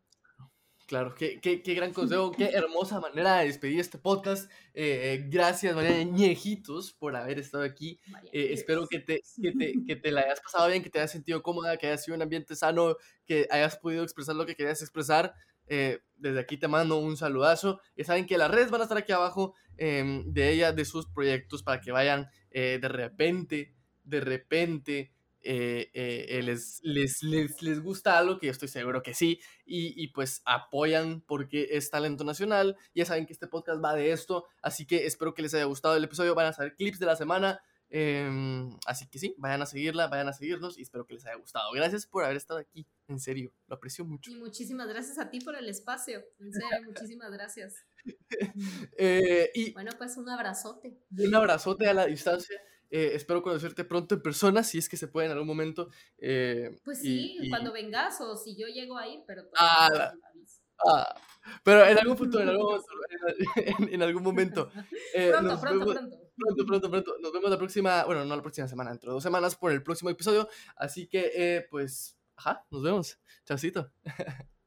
Claro, qué, qué, qué, gran consejo, qué hermosa manera de despedir este podcast. Eh, gracias, María Ñejitos, por haber estado aquí. Eh, espero que te, que, te, que te la hayas pasado bien, que te hayas sentido cómoda, que haya sido un ambiente sano, que hayas podido expresar lo que querías expresar. Eh, desde aquí te mando un saludazo. Y saben que las redes van a estar aquí abajo em, de ella, de sus proyectos, para que vayan de repente, de repente eh, eh, les, les, les, gusta algo, que yo estoy seguro que sí, y, pues apoyan porque es talento nacional. Ya saben que este podcast va de esto, así que espero que les haya gustado el episodio. Van a salir clips de la semana. Em, así que sí, vayan a seguirla, vayan a seguirnos y espero que les haya gustado. Gracias por haber estado aquí, en serio, lo aprecio mucho. Y muchísimas gracias a ti por el espacio, en serio, muchísimas gracias. Eh, y bueno, pues un abrazote. Un abrazote a la distancia. Eh, espero conocerte pronto en persona, si es que se puede en algún momento. Eh, pues sí, cuando vengas o si yo llego a ir, pero... Ah, ah, pero en algún punto, en algún, en, algún momento. Pronto, pronto, pronto. Pronto, pronto, pronto. Nos vemos la próxima, bueno, no la próxima semana, dentro de dos semanas por el próximo episodio. Así que, pues, ajá, nos vemos. Chaucito.